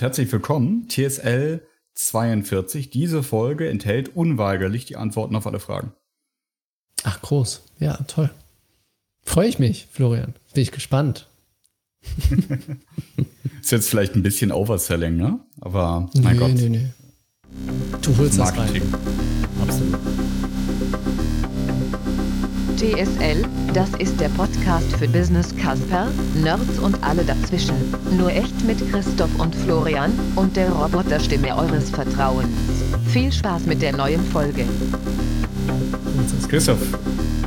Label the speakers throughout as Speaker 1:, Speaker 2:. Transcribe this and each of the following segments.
Speaker 1: Herzlich willkommen, TSL 42. Diese Folge enthält unweigerlich die Antworten auf alle Fragen.
Speaker 2: Ach, groß. Ja, toll. Freue ich mich, Florian. Bin ich gespannt.
Speaker 1: Ist jetzt vielleicht ein bisschen Overselling, ne? Aber mein nee, Gott. Nee, nee.
Speaker 2: Du holst Marketing. das rein.
Speaker 3: TSL, das ist der Podcast für Business Casper, Nerds und alle dazwischen. Nur echt mit Christoph und Florian und der Roboterstimme eures Vertrauens. Viel Spaß mit der neuen Folge.
Speaker 1: Christoph,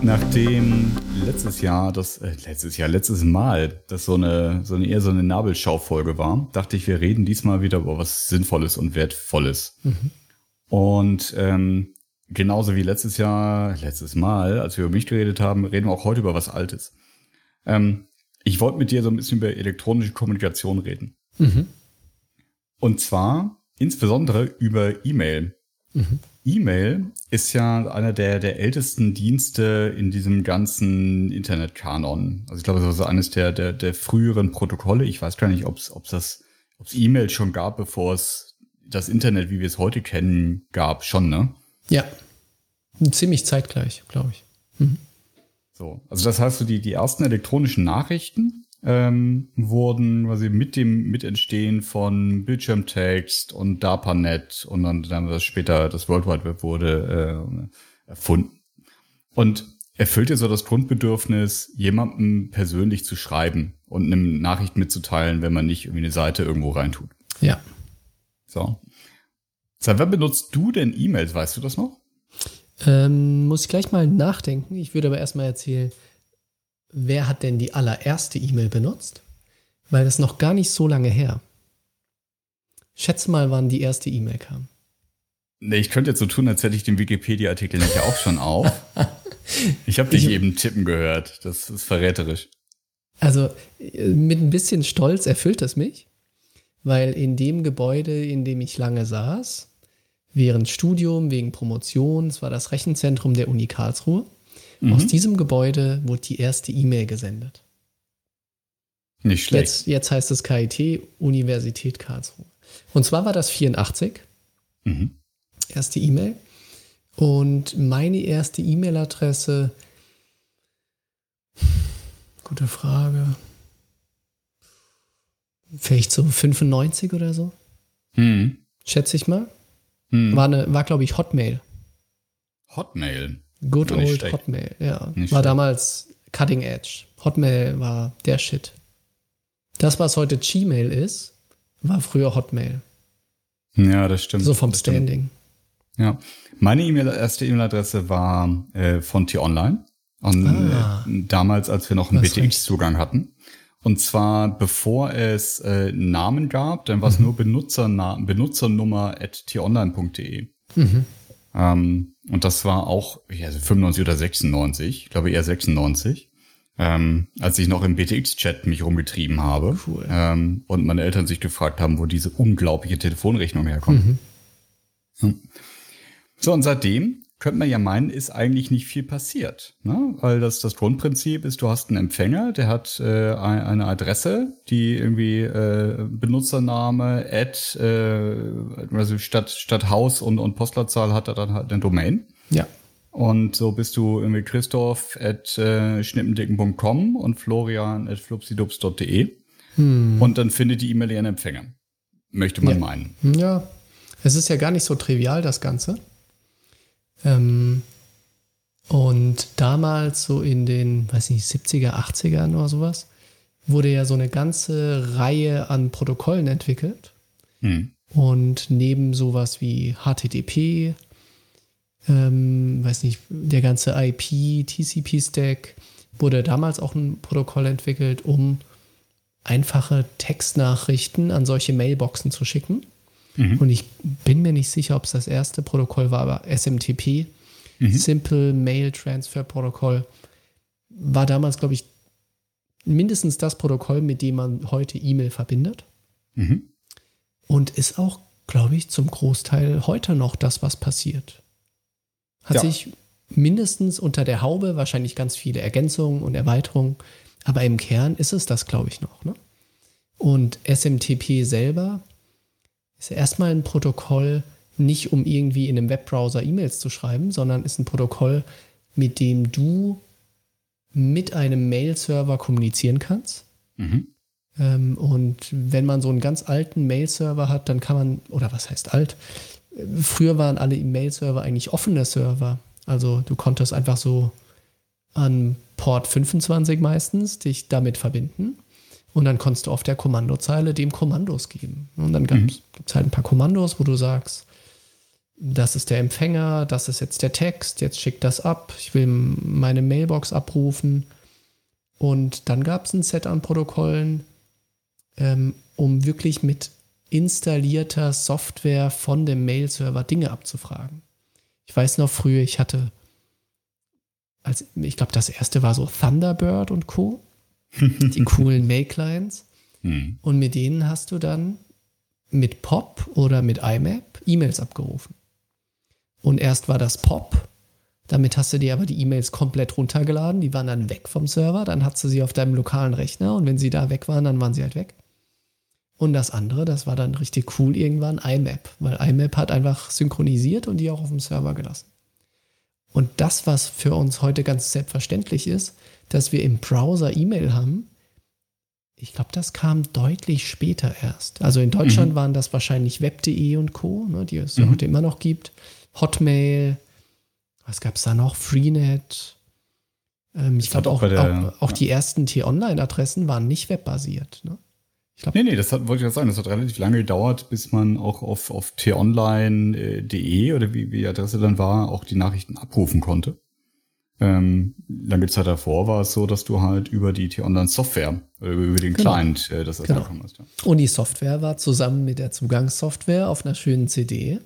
Speaker 1: nachdem letztes Jahr, das äh, letztes Jahr, letztes Mal, das so eine, so eine eher so eine Nabelschau-Folge war, dachte ich, wir reden diesmal wieder über was Sinnvolles und Wertvolles. Mhm. Und ähm, genauso wie letztes Jahr, letztes Mal, als wir über mich geredet haben, reden wir auch heute über was Altes. Ähm, ich wollte mit dir so ein bisschen über elektronische Kommunikation reden. Mhm. Und zwar insbesondere über E-Mail. Mhm. E-Mail ist ja einer der, der ältesten Dienste in diesem ganzen Internetkanon. Also ich glaube, das ist eines der, der, der früheren Protokolle. Ich weiß gar nicht, ob es das, ob es E-Mail schon gab, bevor es das Internet, wie wir es heute kennen, gab. Schon, ne?
Speaker 2: Ja, ziemlich zeitgleich, glaube ich. Mhm.
Speaker 1: So, also das heißt, so die, die ersten elektronischen Nachrichten ähm, wurden quasi mit dem Mitentstehen von Bildschirmtext und DARPANET und dann, dann das später das World Wide Web wurde äh, erfunden. Und erfüllt ja so das Grundbedürfnis, jemandem persönlich zu schreiben und eine Nachricht mitzuteilen, wenn man nicht irgendwie eine Seite irgendwo reintut.
Speaker 2: Ja.
Speaker 1: So. Seit wann benutzt du denn E-Mails? Weißt du das noch?
Speaker 2: Ähm, muss ich gleich mal nachdenken. Ich würde aber erstmal erzählen, wer hat denn die allererste E-Mail benutzt? Weil das noch gar nicht so lange her. Schätze mal, wann die erste E-Mail kam.
Speaker 1: Nee, ich könnte jetzt so tun, als hätte ich den Wikipedia-Artikel nicht auch schon auf. ich habe dich ich, eben tippen gehört. Das ist verräterisch.
Speaker 2: Also mit ein bisschen Stolz erfüllt es mich, weil in dem Gebäude, in dem ich lange saß, während Studium, wegen Promotion, es war das Rechenzentrum der Uni Karlsruhe, Mhm. Aus diesem Gebäude wurde die erste E-Mail gesendet.
Speaker 1: Nicht schlecht.
Speaker 2: Jetzt, jetzt heißt es KIT, Universität Karlsruhe. Und zwar war das 84. Mhm. Erste E-Mail. Und meine erste E-Mail-Adresse, gute Frage, vielleicht so 95 oder so. Mhm. Schätze ich mal. Mhm. War, eine, war glaube ich, Hotmail.
Speaker 1: Hotmail?
Speaker 2: Good old schlecht. Hotmail, ja. Nicht war schlecht. damals Cutting Edge. Hotmail war der Shit. Das, was heute Gmail ist, war früher Hotmail.
Speaker 1: Ja, das stimmt.
Speaker 2: So vom Standing.
Speaker 1: Ja. Meine E-Mail, erste E-Mail-Adresse war äh, von T-Online. Und ah, äh, damals, als wir noch einen BTX-Zugang hatten. Und zwar bevor es äh, Namen gab, dann war es mhm. nur Benutzerna Benutzernummer at t-online.de. Mhm. Ähm, und das war auch ja, 95 oder 96, ich glaube eher 96, ähm, als ich noch im BTX-Chat mich rumgetrieben habe. Cool. Ähm, und meine Eltern sich gefragt haben, wo diese unglaubliche Telefonrechnung herkommt. Mhm. Hm. So, und seitdem könnte man ja meinen, ist eigentlich nicht viel passiert. Ne? Weil das, das Grundprinzip ist, du hast einen Empfänger, der hat äh, eine Adresse, die irgendwie äh, Benutzername, Ad, äh, also statt, statt Haus und, und Postleitzahl hat er dann halt eine Domain.
Speaker 2: Ja.
Speaker 1: Und so bist du irgendwie Christoph at äh, schnippendicken.com und Florian at flupsidubs.de. Hm. Und dann findet die E-Mail ihren Empfänger. Möchte man
Speaker 2: ja.
Speaker 1: meinen.
Speaker 2: Ja. Es ist ja gar nicht so trivial, das Ganze. Ähm, und damals, so in den, weiß nicht, 70er, 80ern oder sowas, wurde ja so eine ganze Reihe an Protokollen entwickelt. Hm. Und neben sowas wie HTTP, ähm, weiß nicht, der ganze IP, TCP-Stack, wurde damals auch ein Protokoll entwickelt, um einfache Textnachrichten an solche Mailboxen zu schicken. Mhm. Und ich bin mir nicht sicher, ob es das erste Protokoll war, aber SMTP, mhm. Simple Mail Transfer Protocol, war damals, glaube ich, mindestens das Protokoll, mit dem man heute E-Mail verbindet. Mhm. Und ist auch, glaube ich, zum Großteil heute noch das, was passiert. Hat ja. sich mindestens unter der Haube wahrscheinlich ganz viele Ergänzungen und Erweiterungen, aber im Kern ist es das, glaube ich, noch. Ne? Und SMTP selber ist ja erstmal ein Protokoll, nicht um irgendwie in einem Webbrowser E-Mails zu schreiben, sondern ist ein Protokoll, mit dem du mit einem Mail-Server kommunizieren kannst. Mhm. Ähm, und wenn man so einen ganz alten Mail-Server hat, dann kann man, oder was heißt alt? Früher waren alle Mail-Server eigentlich offene Server. Also du konntest einfach so an Port 25 meistens dich damit verbinden. Und dann konntest du auf der Kommandozeile dem Kommandos geben. Und dann mhm. gibt es halt ein paar Kommandos, wo du sagst, das ist der Empfänger, das ist jetzt der Text, jetzt schickt das ab, ich will meine Mailbox abrufen. Und dann gab es ein Set an Protokollen, ähm, um wirklich mit installierter Software von dem Mail-Server Dinge abzufragen. Ich weiß noch früher, ich hatte, als, ich glaube, das erste war so Thunderbird und Co. die coolen Mail-Clients. Hm. Und mit denen hast du dann mit POP oder mit IMAP E-Mails abgerufen. Und erst war das POP. Damit hast du dir aber die E-Mails komplett runtergeladen. Die waren dann weg vom Server. Dann hast du sie auf deinem lokalen Rechner. Und wenn sie da weg waren, dann waren sie halt weg. Und das andere, das war dann richtig cool irgendwann, IMAP. Weil IMAP hat einfach synchronisiert und die auch auf dem Server gelassen. Und das, was für uns heute ganz selbstverständlich ist, dass wir im Browser E-Mail haben, ich glaube, das kam deutlich später erst. Also in Deutschland mhm. waren das wahrscheinlich web.de und Co., ne, die es mhm. heute immer noch gibt. Hotmail, was gab es da noch? Freenet. Ähm, ich glaube auch, auch, auch, auch ja. die ersten T-Online-Adressen waren nicht webbasiert. Ne?
Speaker 1: Ich glaub, nee, nee, das hat, wollte ich gerade sagen, das hat relativ lange gedauert, bis man auch auf, auf t-online.de oder wie, wie die Adresse dann war, auch die Nachrichten abrufen konnte. Ähm, lange Zeit davor war es so, dass du halt über die T-Online-Software oder über den genau. Client äh, das
Speaker 2: genau. hast. Ja. Und die Software war zusammen mit der Zugangssoftware auf einer schönen CD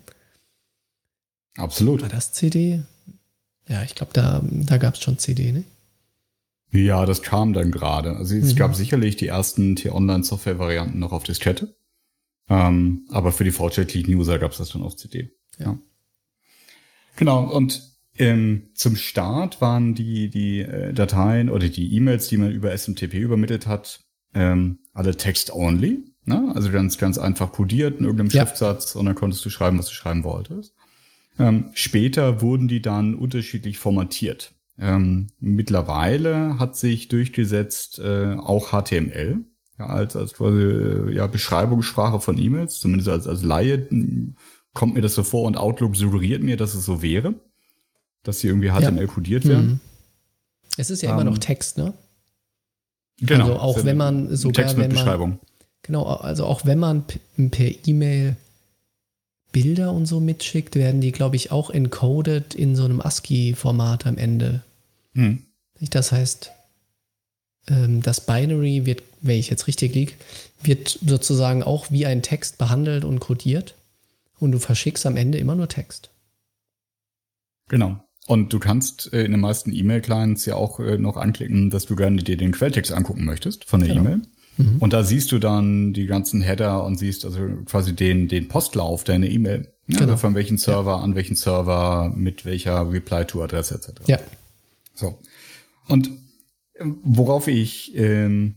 Speaker 1: Absolut.
Speaker 2: War das CD? Ja, ich glaube, da, da gab es schon CD, ne?
Speaker 1: Ja, das kam dann gerade. Also es mhm. gab sicherlich die ersten T-Online-Software-Varianten noch auf Diskette. Ähm, aber für die Fortschrittlichen-User gab es das dann auf CD. Ja. ja. Genau, und ähm, zum Start waren die, die äh, Dateien oder die E-Mails, die man über SMTP übermittelt hat, ähm, alle Text-only. Ne? Also ganz, ganz einfach codiert in irgendeinem ja. Schriftsatz und dann konntest du schreiben, was du schreiben wolltest. Ähm, später wurden die dann unterschiedlich formatiert. Ähm, mittlerweile hat sich durchgesetzt äh, auch HTML ja, als, als quasi äh, ja, Beschreibungssprache von E-Mails, zumindest als, als Laie kommt mir das so vor und Outlook suggeriert mir, dass es so wäre, dass sie irgendwie HTML codiert werden. Mhm.
Speaker 2: Es ist ja um, immer noch ähm, Text, ne? Genau. Also auch wenn man sogar Text mit wenn man,
Speaker 1: Beschreibung.
Speaker 2: Genau, also auch wenn man per E-Mail Bilder und so mitschickt, werden die, glaube ich, auch encoded in so einem ASCII-Format am Ende. Hm. Das heißt, ähm, das Binary wird, wenn ich jetzt richtig liege, wird sozusagen auch wie ein Text behandelt und codiert. Und du verschickst am Ende immer nur Text.
Speaker 1: Genau. Und du kannst äh, in den meisten E-Mail-Clients ja auch äh, noch anklicken, dass du gerne dir den Quelltext angucken möchtest von der genau. E-Mail. Mhm. Und da siehst du dann die ganzen Header und siehst also quasi den, den Postlauf deiner E-Mail. Ja, genau. Also von welchem Server ja. an welchen Server mit welcher Reply-to-Adresse etc.
Speaker 2: Ja.
Speaker 1: So. Und ähm, worauf ich ähm,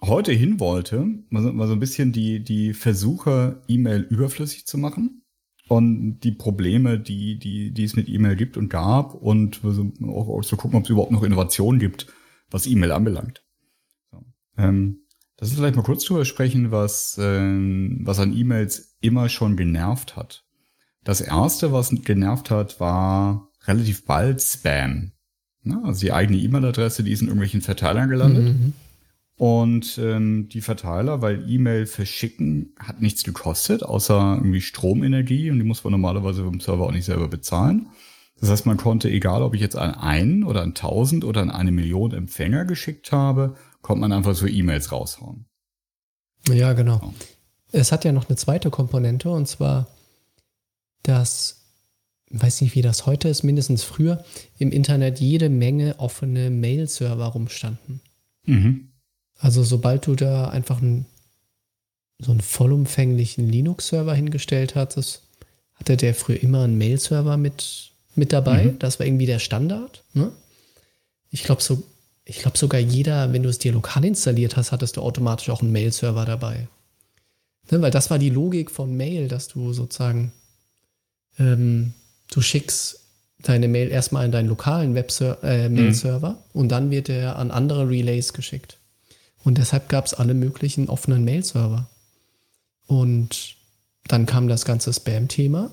Speaker 1: heute hin wollte, war so, war so ein bisschen die, die Versuche, E-Mail überflüssig zu machen und die Probleme, die, die, die es mit E-Mail gibt und gab und auch, auch zu gucken, ob es überhaupt noch Innovationen gibt, was E-Mail anbelangt. So. Ähm, Lass uns vielleicht mal kurz drüber sprechen, was, äh, was an E-Mails immer schon genervt hat. Das erste, was genervt hat, war relativ bald Spam. Ne? Also die eigene E-Mail-Adresse, die ist in irgendwelchen Verteilern gelandet. Mhm. Und ähm, die Verteiler, weil E-Mail verschicken hat nichts gekostet, außer irgendwie Stromenergie und die muss man normalerweise vom Server auch nicht selber bezahlen. Das heißt, man konnte, egal ob ich jetzt an einen oder an tausend oder an eine Million Empfänger geschickt habe, konnte man einfach so E-Mails raushauen.
Speaker 2: Ja, genau. Ja. Es hat ja noch eine zweite Komponente und zwar, dass, ich weiß nicht, wie das heute ist, mindestens früher, im Internet jede Menge offene Mail-Server rumstanden. Mhm. Also sobald du da einfach einen, so einen vollumfänglichen Linux-Server hingestellt hattest, hatte der früher immer einen Mail-Server mit, mit dabei. Mhm. Das war irgendwie der Standard. Ne? Ich glaube, so ich glaube sogar jeder, wenn du es dir lokal installiert hast, hattest du automatisch auch einen Mail-Server dabei. Ne, weil das war die Logik von Mail, dass du sozusagen, ähm, du schickst deine Mail erstmal in deinen lokalen äh, Mail-Server mhm. und dann wird er an andere Relays geschickt. Und deshalb gab es alle möglichen offenen Mail-Server. Und dann kam das ganze Spam-Thema.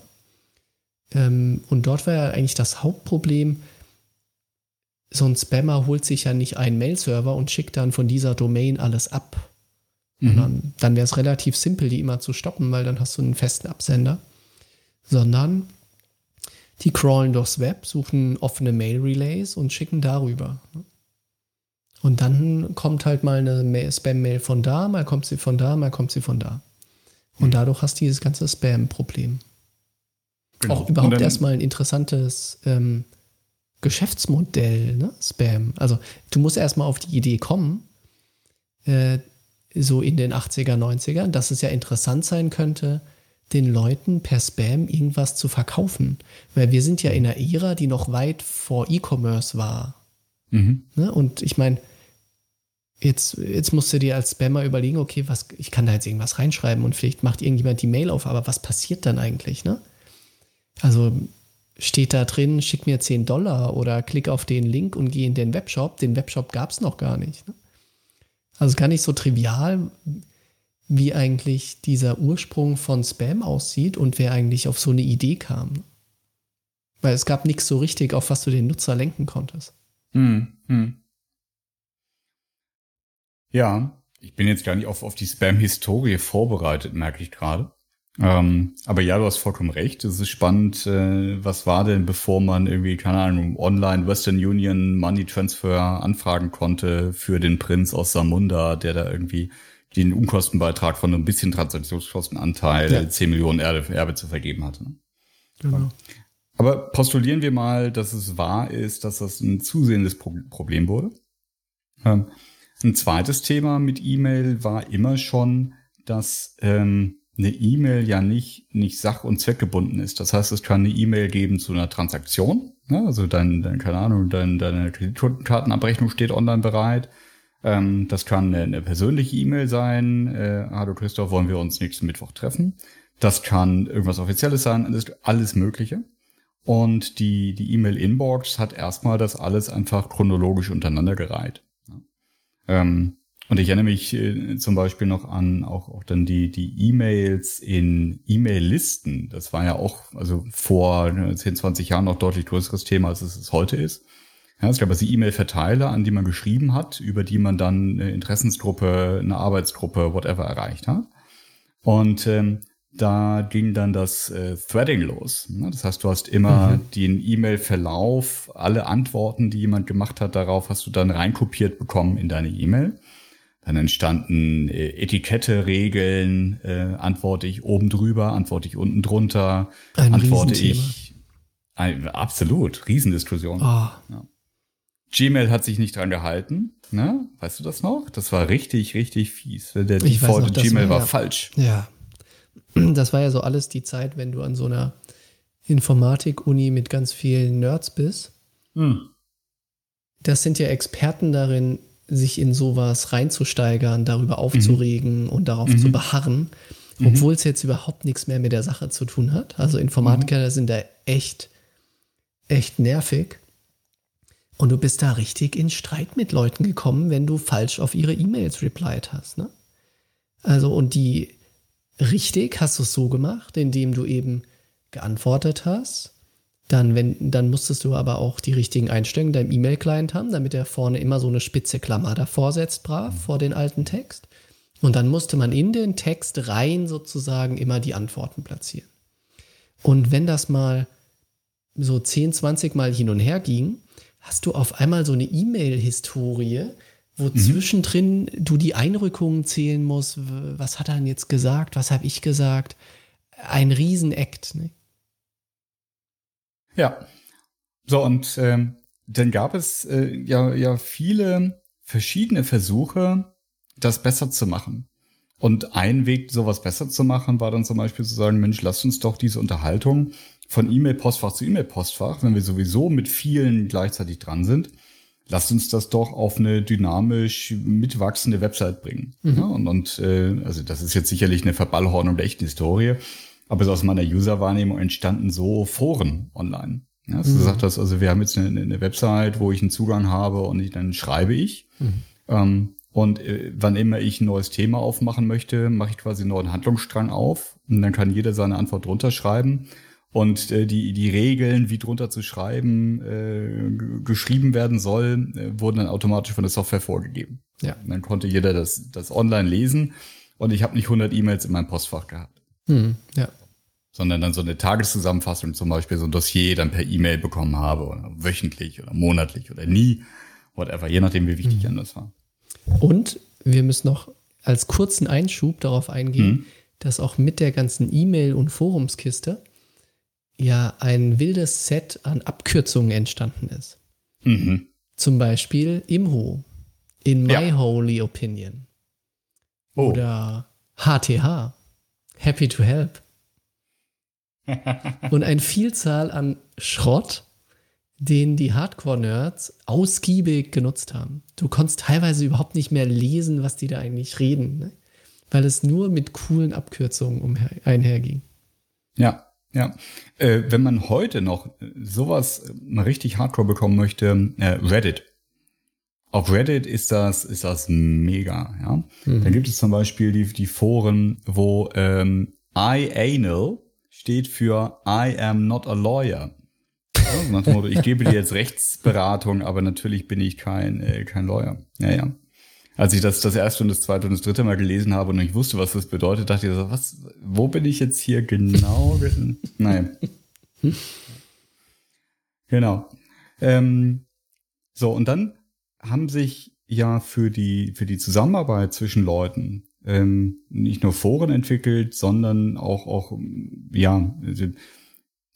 Speaker 2: Ähm, und dort war ja eigentlich das Hauptproblem, so ein Spammer holt sich ja nicht einen Mail-Server und schickt dann von dieser Domain alles ab. Mhm. Dann, dann wäre es relativ simpel, die immer zu stoppen, weil dann hast du einen festen Absender. Sondern die crawlen durchs Web, suchen offene Mail-Relays und schicken darüber. Und dann kommt halt mal eine Spam-Mail von da, mal kommt sie von da, mal kommt sie von da. Und mhm. dadurch hast du dieses ganze Spam-Problem. Genau. Auch überhaupt erstmal ein interessantes ähm, Geschäftsmodell, ne? Spam. Also du musst erstmal auf die Idee kommen, äh, so in den 80er, 90ern, dass es ja interessant sein könnte, den Leuten per Spam irgendwas zu verkaufen. Weil wir sind ja in einer Ära, die noch weit vor E-Commerce war. Mhm. Ne? Und ich meine, jetzt, jetzt musst du dir als Spammer überlegen, okay, was, ich kann da jetzt irgendwas reinschreiben und vielleicht macht irgendjemand die Mail auf, aber was passiert dann eigentlich, ne? Also steht da drin, schick mir 10 Dollar oder klick auf den Link und geh in den Webshop. Den Webshop gab es noch gar nicht. Ne? Also gar nicht so trivial, wie eigentlich dieser Ursprung von Spam aussieht und wer eigentlich auf so eine Idee kam. Ne? Weil es gab nichts so richtig, auf was du den Nutzer lenken konntest. Hm, hm.
Speaker 1: Ja, ich bin jetzt gar nicht auf, auf die Spam-Historie vorbereitet, merke ich gerade. Ähm, aber ja, du hast vollkommen recht. Es ist spannend, äh, was war denn, bevor man irgendwie, keine Ahnung, online Western Union Money Transfer anfragen konnte für den Prinz aus Samunda, der da irgendwie den Unkostenbeitrag von ein bisschen Transaktionskostenanteil ja. 10 Millionen Erbe, Erbe zu vergeben hatte. Ne? Genau. Aber postulieren wir mal, dass es wahr ist, dass das ein zusehendes Problem wurde. Ähm, ein zweites Thema mit E-Mail war immer schon, dass ähm, eine E-Mail ja nicht, nicht sach- und zweckgebunden ist. Das heißt, es kann eine E-Mail geben zu einer Transaktion. Ne? Also dein, dein, keine Ahnung, dein, deine Kreditkartenabrechnung steht online bereit. Ähm, das kann eine, eine persönliche E-Mail sein. Äh, Hallo Christoph, wollen wir uns nächsten Mittwoch treffen? Das kann irgendwas Offizielles sein. Das ist alles Mögliche. Und die, die E-Mail-Inbox hat erstmal das alles einfach chronologisch untereinander gereiht. Ähm, und ich erinnere mich äh, zum Beispiel noch an auch, auch dann die, die E-Mails in E-Mail-Listen. Das war ja auch, also vor 10, 20 Jahren noch deutlich größeres Thema, als es, es heute ist. Ja, es gab also E-Mail-Verteiler, an die man geschrieben hat, über die man dann eine Interessensgruppe, eine Arbeitsgruppe, whatever erreicht hat. Und ähm, da ging dann das äh, Threading los. Ne? Das heißt, du hast immer mhm. den E-Mail-Verlauf, alle Antworten, die jemand gemacht hat, darauf hast du dann reinkopiert bekommen in deine E-Mail. Dann entstanden äh, Etikette, Regeln, äh, antworte ich oben drüber, antworte ich unten drunter, Ein antworte ich. Ein, absolut, Riesendiskussion. Oh. Ja. Gmail hat sich nicht dran gehalten, ne? Weißt du das noch? Das war richtig, richtig fies. Der Default Gmail war, war falsch.
Speaker 2: Ja. Das war ja so alles die Zeit, wenn du an so einer Informatik-Uni mit ganz vielen Nerds bist. Hm. Das sind ja Experten darin, sich in sowas reinzusteigern, darüber aufzuregen mhm. und darauf mhm. zu beharren, mhm. obwohl es jetzt überhaupt nichts mehr mit der Sache zu tun hat. Also Informatiker mhm. sind da echt, echt nervig. Und du bist da richtig in Streit mit Leuten gekommen, wenn du falsch auf ihre E-Mails replied hast. Ne? Also, und die richtig hast du es so gemacht, indem du eben geantwortet hast dann, wenn, dann musstest du aber auch die richtigen Einstellungen deinem E-Mail-Client haben, damit er vorne immer so eine spitze Klammer davor setzt, brav, vor den alten Text. Und dann musste man in den Text rein sozusagen immer die Antworten platzieren. Und wenn das mal so 10, 20 Mal hin und her ging, hast du auf einmal so eine E-Mail-Historie, wo mhm. zwischendrin du die Einrückungen zählen musst. Was hat er denn jetzt gesagt? Was habe ich gesagt? Ein Riesenakt. Ne?
Speaker 1: Ja. So, und ähm, dann gab es äh, ja, ja viele verschiedene Versuche, das besser zu machen. Und ein Weg, sowas besser zu machen, war dann zum Beispiel zu sagen, Mensch, lasst uns doch diese Unterhaltung von E-Mail-Postfach zu E-Mail-Postfach, wenn wir sowieso mit vielen gleichzeitig dran sind, lasst uns das doch auf eine dynamisch mitwachsende Website bringen. Mhm. Ja, und und äh, also das ist jetzt sicherlich eine Verballhornung der echten Historie, aber so aus meiner User-Wahrnehmung entstanden so Foren online. Ja, dass mhm. du gesagt hast, also wir haben jetzt eine, eine, Website, wo ich einen Zugang habe und ich, dann schreibe ich. Mhm. Ähm, und äh, wann immer ich ein neues Thema aufmachen möchte, mache ich quasi einen neuen Handlungsstrang auf. Und dann kann jeder seine Antwort drunter schreiben. Und äh, die, die Regeln, wie drunter zu schreiben, äh, geschrieben werden soll, äh, wurden dann automatisch von der Software vorgegeben. Ja. Und dann konnte jeder das, das online lesen. Und ich habe nicht 100 E-Mails in meinem Postfach gehabt. Mhm, ja. Sondern dann so eine Tageszusammenfassung, zum Beispiel so ein Dossier dann per E-Mail bekommen habe, oder wöchentlich oder monatlich oder nie, whatever, je nachdem, wie wichtig mhm. das war.
Speaker 2: Und wir müssen noch als kurzen Einschub darauf eingehen, mhm. dass auch mit der ganzen E-Mail- und Forumskiste ja ein wildes Set an Abkürzungen entstanden ist. Mhm. Zum Beispiel IMHO, in my ja. holy opinion. Oh. Oder HTH, happy to help. und eine Vielzahl an Schrott, den die Hardcore-Nerds ausgiebig genutzt haben. Du konntest teilweise überhaupt nicht mehr lesen, was die da eigentlich reden, ne? weil es nur mit coolen Abkürzungen einherging.
Speaker 1: Ja, ja. Äh, wenn man heute noch sowas mal richtig Hardcore bekommen möchte, äh, Reddit. Auf Reddit ist das, ist das mega, ja. Mhm. Da gibt es zum Beispiel die, die Foren, wo ähm, I anal steht für I am not a lawyer. Ja, Motto, ich gebe dir jetzt Rechtsberatung, aber natürlich bin ich kein, äh, kein Lawyer. Ja, ja. Als ich das das erste und das zweite und das dritte Mal gelesen habe und ich wusste, was das bedeutet, dachte ich so, was, wo bin ich jetzt hier genau? Nein. genau. Ähm, so, und dann haben sich ja für die, für die Zusammenarbeit zwischen Leuten ähm, nicht nur Foren entwickelt, sondern auch, auch ja,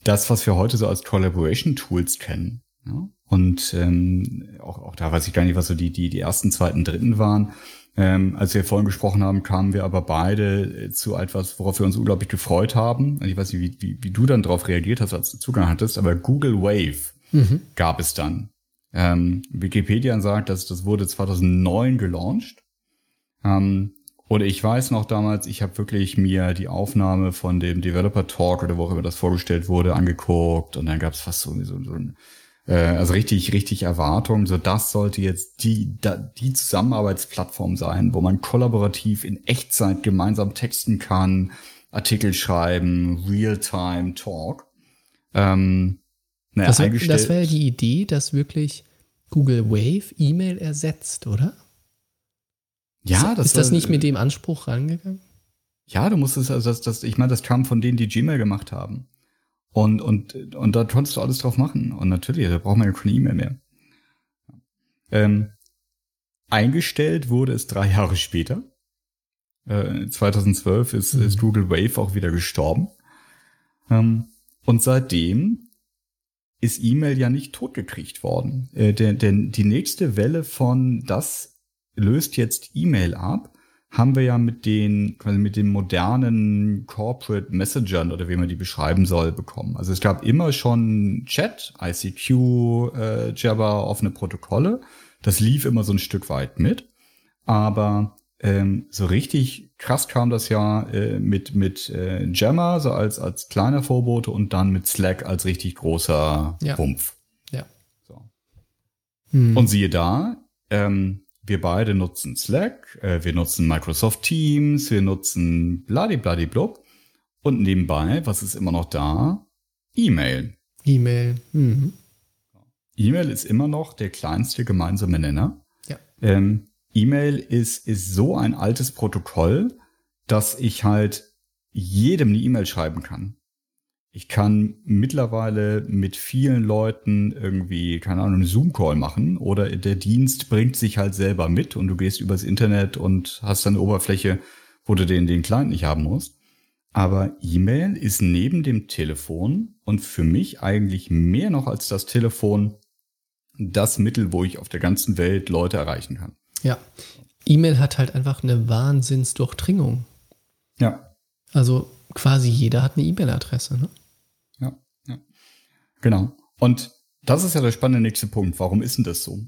Speaker 1: das, was wir heute so als Collaboration Tools kennen. Ja? Und ähm, auch, auch da weiß ich gar nicht, was so die, die, die ersten, zweiten, dritten waren. Ähm, als wir vorhin gesprochen haben, kamen wir aber beide äh, zu etwas, worauf wir uns unglaublich gefreut haben. Ich weiß nicht, wie, wie, wie du dann darauf reagiert hast, als du Zugang hattest, aber Google Wave mhm. gab es dann. Ähm, Wikipedia sagt, dass das wurde 2009 gelauncht. Ähm, und ich weiß noch damals, ich habe wirklich mir die Aufnahme von dem Developer Talk oder wo auch immer das vorgestellt wurde, angeguckt und dann gab es fast so, so, so ein, also richtig, richtig Erwartung. So das sollte jetzt die, da, die Zusammenarbeitsplattform sein, wo man kollaborativ in Echtzeit gemeinsam texten kann, Artikel schreiben, Real-Time Talk. Ähm,
Speaker 2: naja, das wäre das wär die Idee, dass wirklich Google Wave E-Mail ersetzt, oder? Ja, das ist das nicht mit dem Anspruch rangegangen?
Speaker 1: Ja, du musstest also das, das, ich meine, das kam von denen, die Gmail gemacht haben. Und, und, und da konntest du alles drauf machen. Und natürlich, da braucht man ja keine E-Mail mehr. Ähm, eingestellt wurde es drei Jahre später. Äh, 2012 ist, mhm. ist Google Wave auch wieder gestorben. Ähm, und seitdem ist E-Mail ja nicht totgekriegt worden. Äh, denn, denn die nächste Welle von das löst jetzt E-Mail ab, haben wir ja mit den, quasi mit den modernen Corporate Messengern oder wie man die beschreiben soll, bekommen. Also es gab immer schon Chat, ICQ, äh, Jabber, offene Protokolle. Das lief immer so ein Stück weit mit. Aber ähm, so richtig krass kam das ja äh, mit, mit äh, Jammer, so als, als kleiner Vorbote und dann mit Slack als richtig großer ja. Wumpf. Ja. So. Hm. Und siehe da, ähm, wir beide nutzen Slack, äh, wir nutzen Microsoft Teams, wir nutzen bladibladibblub. Und nebenbei, was ist immer noch da? E-Mail.
Speaker 2: E-Mail. Mhm.
Speaker 1: E-Mail ist immer noch der kleinste gemeinsame Nenner. Ja. Ähm, E-Mail ist, ist so ein altes Protokoll, dass ich halt jedem eine E-Mail schreiben kann. Ich kann mittlerweile mit vielen Leuten irgendwie, keine Ahnung, einen Zoom-Call machen oder der Dienst bringt sich halt selber mit und du gehst übers Internet und hast dann eine Oberfläche, wo du den, den Client nicht haben musst. Aber E-Mail ist neben dem Telefon und für mich eigentlich mehr noch als das Telefon das Mittel, wo ich auf der ganzen Welt Leute erreichen kann.
Speaker 2: Ja. E-Mail hat halt einfach eine Wahnsinnsdurchdringung. Ja. Also quasi jeder hat eine E-Mail-Adresse, ne?
Speaker 1: Genau. Und das ist ja der spannende nächste Punkt. Warum ist denn das so?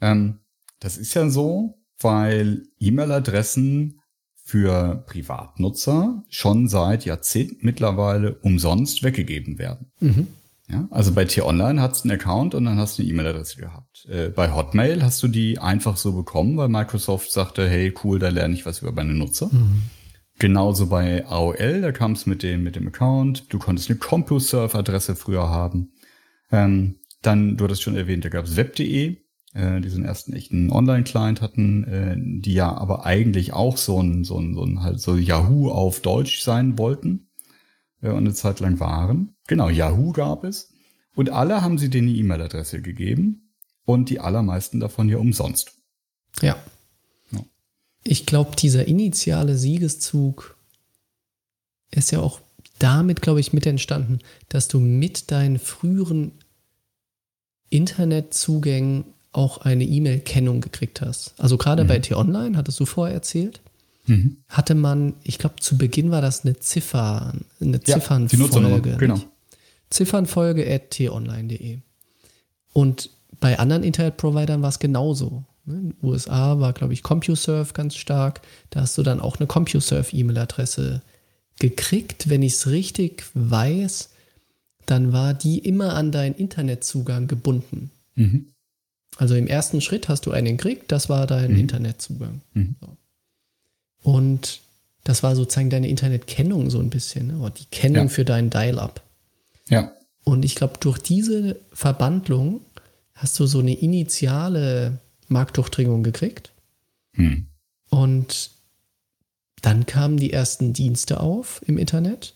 Speaker 1: Ähm, das ist ja so, weil E-Mail-Adressen für Privatnutzer schon seit Jahrzehnten mittlerweile umsonst weggegeben werden. Mhm. Ja, also bei T-Online hast du einen Account und dann hast du eine E-Mail-Adresse gehabt. Äh, bei Hotmail hast du die einfach so bekommen, weil Microsoft sagte, hey, cool, da lerne ich was über meine Nutzer. Mhm. Genauso bei AOL, da kam es mit dem, mit dem Account. Du konntest eine CompuServe-Adresse früher haben. Ähm, dann, du hattest schon erwähnt, da gab es web.de, äh, diesen ersten echten Online-Client hatten, äh, die ja aber eigentlich auch so ein, so ein, so ein halt so Yahoo auf Deutsch sein wollten äh, und eine Zeit lang waren. Genau, Yahoo gab es. Und alle haben sie denen eine E-Mail-Adresse gegeben und die allermeisten davon ja umsonst.
Speaker 2: Ja. ja. Ich glaube, dieser initiale Siegeszug ist ja auch damit, glaube ich, mit entstanden, dass du mit deinen früheren Internetzugängen auch eine E-Mail-Kennung gekriegt hast. Also gerade mhm. bei T-Online, hattest du vorher erzählt, mhm. hatte man, ich glaube, zu Beginn war das eine Ziffer, eine Ziffernfolge. Ja, genau. Ziffernfolge at t-online.de. Und bei anderen Internetprovidern war es genauso. In den USA war, glaube ich, CompuServe ganz stark. Da hast du dann auch eine CompuServe-E-Mail-Adresse gekriegt. Wenn ich es richtig weiß, dann war die immer an deinen Internetzugang gebunden. Mhm. Also im ersten Schritt hast du einen gekriegt, das war dein mhm. Internetzugang. Mhm. So. Und das war sozusagen deine Internetkennung so ein bisschen, ne? die Kennung ja. für deinen Dial-up.
Speaker 1: Ja.
Speaker 2: Und ich glaube, durch diese Verbandlung hast du so eine initiale Marktdurchdringung gekriegt. Mhm. Und dann kamen die ersten Dienste auf im Internet.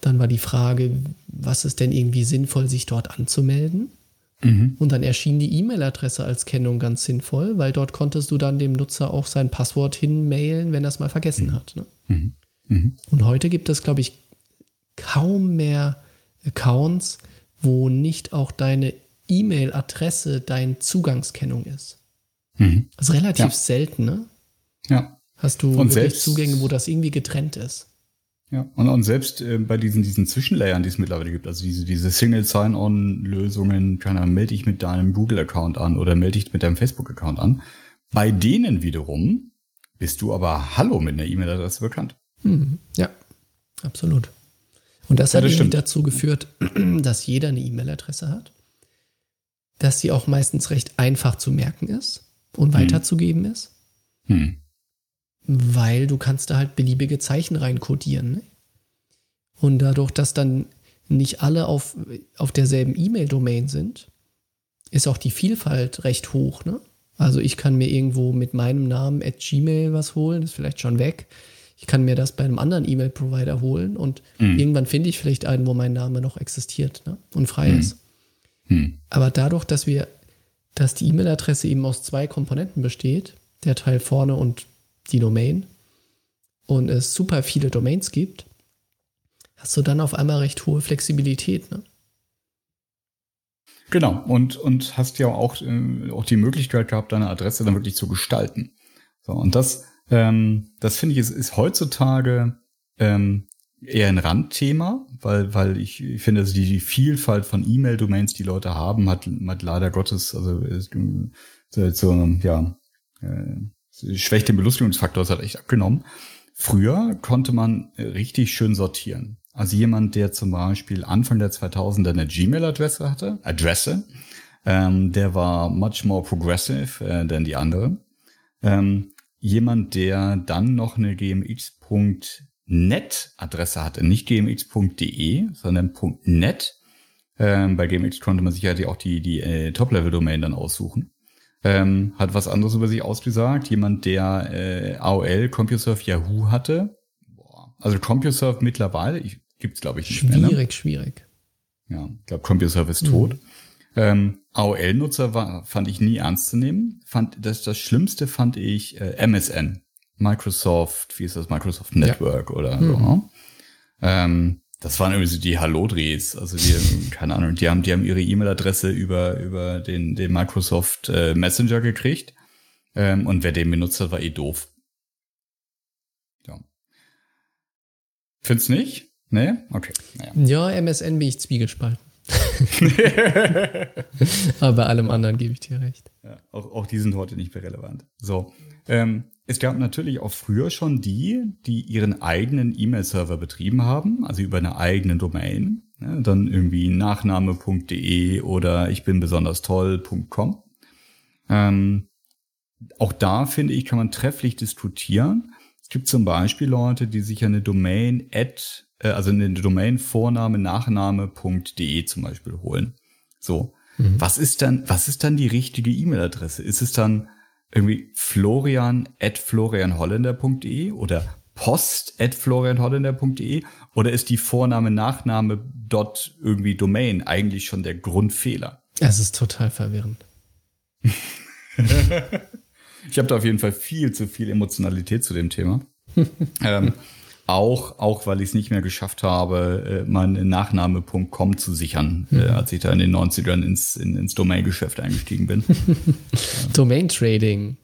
Speaker 2: Dann war die Frage, was ist denn irgendwie sinnvoll, sich dort anzumelden? Mhm. Und dann erschien die E-Mail-Adresse als Kennung ganz sinnvoll, weil dort konntest du dann dem Nutzer auch sein Passwort hinmailen, wenn er es mal vergessen mhm. hat. Ne? Mhm. mhm. Und heute gibt es, glaube ich, kaum mehr Accounts, wo nicht auch deine E-Mail-Adresse dein Zugangskennung ist. Mhm. Das ist relativ ja. selten, ne?
Speaker 1: Ja.
Speaker 2: Hast du
Speaker 1: Und wirklich
Speaker 2: Zugänge, wo das irgendwie getrennt ist?
Speaker 1: Ja, und, und selbst äh, bei diesen, diesen Zwischenlayern, die es mittlerweile gibt, also diese, diese Single Sign-On-Lösungen, keine Ahnung, melde ich mit deinem Google-Account an oder melde ich mit deinem Facebook-Account an. Bei denen wiederum bist du aber Hallo mit einer E-Mail-Adresse bekannt.
Speaker 2: Hm, ja, absolut. Und das ja, hat das dazu geführt, dass jeder eine E-Mail-Adresse hat, dass sie auch meistens recht einfach zu merken ist und hm. weiterzugeben ist. Hm. Weil du kannst da halt beliebige Zeichen reinkodieren. Ne? Und dadurch, dass dann nicht alle auf, auf derselben E-Mail-Domain sind, ist auch die Vielfalt recht hoch. Ne? Also ich kann mir irgendwo mit meinem Namen at Gmail was holen, ist vielleicht schon weg. Ich kann mir das bei einem anderen E-Mail-Provider holen und mhm. irgendwann finde ich vielleicht einen, wo mein Name noch existiert ne? und frei mhm. ist. Mhm. Aber dadurch, dass wir, dass die E-Mail-Adresse eben aus zwei Komponenten besteht, der Teil vorne und die Domain und es super viele Domains gibt, hast du dann auf einmal recht hohe Flexibilität. Ne?
Speaker 1: Genau, und, und hast ja auch, äh, auch die Möglichkeit gehabt, deine Adresse dann wirklich zu gestalten. So, und das, ähm, das finde ich, ist, ist heutzutage ähm, eher ein Randthema, weil, weil ich, finde, also die, Vielfalt von E-Mail-Domains, die Leute haben, hat, hat leider Gottes, also so, so ja, äh, schwächt den Belustigungsfaktor, das hat echt abgenommen. Früher konnte man richtig schön sortieren. Also jemand, der zum Beispiel Anfang der 2000er eine Gmail-Adresse hatte, Adresse, ähm, der war much more progressive äh, than die andere. Ähm, jemand, der dann noch eine gmx.net Adresse hatte, nicht gmx.de, sondern .net. Ähm, bei gmx konnte man sich ja auch die, die äh, Top-Level-Domain dann aussuchen ähm, hat was anderes über sich ausgesagt. Jemand, der äh, AOL, CompuServe, Yahoo hatte. Boah. Also CompuServe mittlerweile, ich, gibt's glaube ich
Speaker 2: nicht Schwierig, mehr, ne? schwierig.
Speaker 1: Ja, ich glaube CompuServe ist mhm. tot. Ähm, AOL-Nutzer war, fand ich nie ernst zu nehmen. Fand, das, das Schlimmste fand ich äh, MSN. Microsoft, wie ist das, Microsoft Network ja. oder mhm. so. Ne? Ähm, das waren irgendwie so die Hallo-Drehs. Also die, keine Ahnung, die haben, die haben ihre E-Mail-Adresse über, über den, den Microsoft äh, Messenger gekriegt. Ähm, und wer den benutzt hat, war eh doof. Ja. Findest nicht? Nee? Okay.
Speaker 2: Naja. Ja, MSN bin ich zwiegespalten. Aber bei allem anderen gebe ich dir recht.
Speaker 1: Ja, auch, auch die sind heute nicht mehr relevant. So. Ähm, es gab natürlich auch früher schon die, die ihren eigenen E-Mail-Server betrieben haben, also über eine eigene Domain. Ja, dann irgendwie nachname.de oder ich bin besonders toll.com. Ähm, auch da finde ich, kann man trefflich diskutieren. Es gibt zum Beispiel Leute, die sich eine Domain at, äh, also eine Domain Vorname, Nachname.de zum Beispiel holen. So. Mhm. Was ist dann, was ist dann die richtige E-Mail-Adresse? Ist es dann irgendwie florian at florianholländer.de oder post at florianholländer.de oder ist die Vorname, Nachname dot irgendwie Domain eigentlich schon der Grundfehler?
Speaker 2: Es ist total verwirrend.
Speaker 1: ich habe da auf jeden Fall viel zu viel Emotionalität zu dem Thema. ähm, auch, auch weil ich es nicht mehr geschafft habe, äh, meinen Nachname.com zu sichern, mhm. äh, als ich da in den 90ern ins, in, ins Domain-Geschäft eingestiegen bin.
Speaker 2: Domain Trading,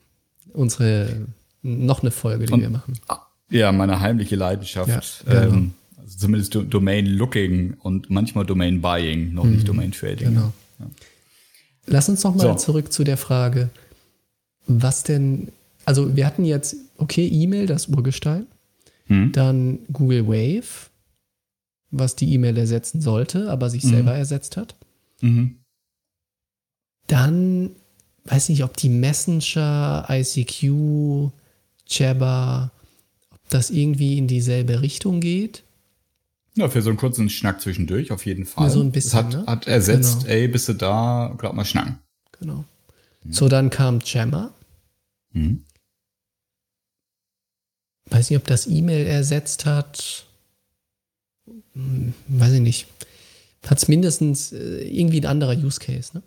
Speaker 2: unsere noch eine Folge, die Und, wir machen. Ah,
Speaker 1: ja, meine heimliche Leidenschaft. Ja, genau. ähm, also zumindest Domain Looking und manchmal Domain Buying, noch mhm. nicht Domain Trading. Genau. Ja.
Speaker 2: Lass uns noch mal so. zurück zu der Frage, was denn, also wir hatten jetzt, okay, E-Mail, das Urgestein, mhm. dann Google Wave, was die E-Mail ersetzen sollte, aber sich mhm. selber ersetzt hat. Mhm. Dann, weiß nicht, ob die Messenger, ICQ, Jabber, ob das irgendwie in dieselbe Richtung geht.
Speaker 1: Ja, für so einen kurzen Schnack zwischendurch auf jeden Fall.
Speaker 2: so ein bisschen.
Speaker 1: Es hat, ne? hat ersetzt, genau. ey, bist du da, glaub mal schnacken.
Speaker 2: Genau. Mhm. So, dann kam Jammer. Mhm. Weiß nicht, ob das E-Mail ersetzt hat. Hm, weiß ich nicht. Hat es mindestens äh, irgendwie ein anderer Use Case, ne?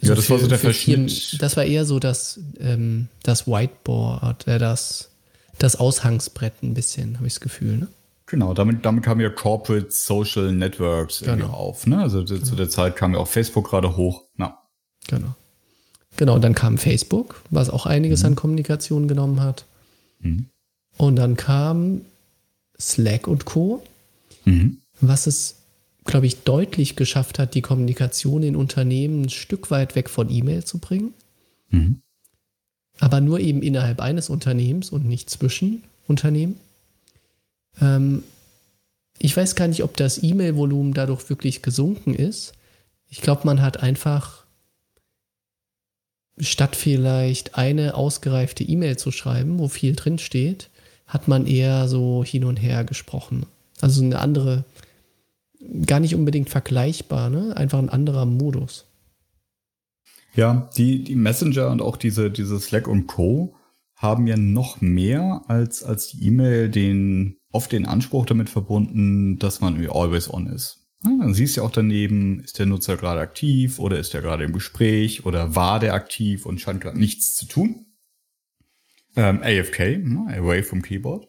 Speaker 1: ja, so das für, war so der Verschnitt.
Speaker 2: das war eher so das, ähm, das Whiteboard, äh, das, das Aushangsbrett ein bisschen, habe ich das Gefühl, ne?
Speaker 1: Genau, damit, damit kamen ja Corporate Social Networks genau. auf. Ne? Also genau. zu der Zeit kam ja auch Facebook gerade hoch. Na.
Speaker 2: Genau. Genau, dann kam Facebook, was auch einiges mhm. an Kommunikation genommen hat. Mhm. Und dann kam Slack und Co., mhm. was es, glaube ich, deutlich geschafft hat, die Kommunikation in Unternehmen ein Stück weit weg von E-Mail zu bringen. Mhm. Aber nur eben innerhalb eines Unternehmens und nicht zwischen Unternehmen. Ähm, ich weiß gar nicht, ob das E-Mail-Volumen dadurch wirklich gesunken ist. Ich glaube, man hat einfach statt vielleicht eine ausgereifte E-Mail zu schreiben, wo viel drin steht, hat man eher so hin und her gesprochen. Also eine andere, gar nicht unbedingt vergleichbar, ne? Einfach ein anderer Modus.
Speaker 1: Ja, die, die Messenger und auch diese, diese Slack und Co. haben ja noch mehr als, als die E-Mail den oft den Anspruch damit verbunden, dass man always on ist. Ja, dann siehst du auch daneben, ist der Nutzer gerade aktiv oder ist er gerade im Gespräch oder war der aktiv und scheint gerade nichts zu tun. Ähm, AFK, ne, away from keyboard.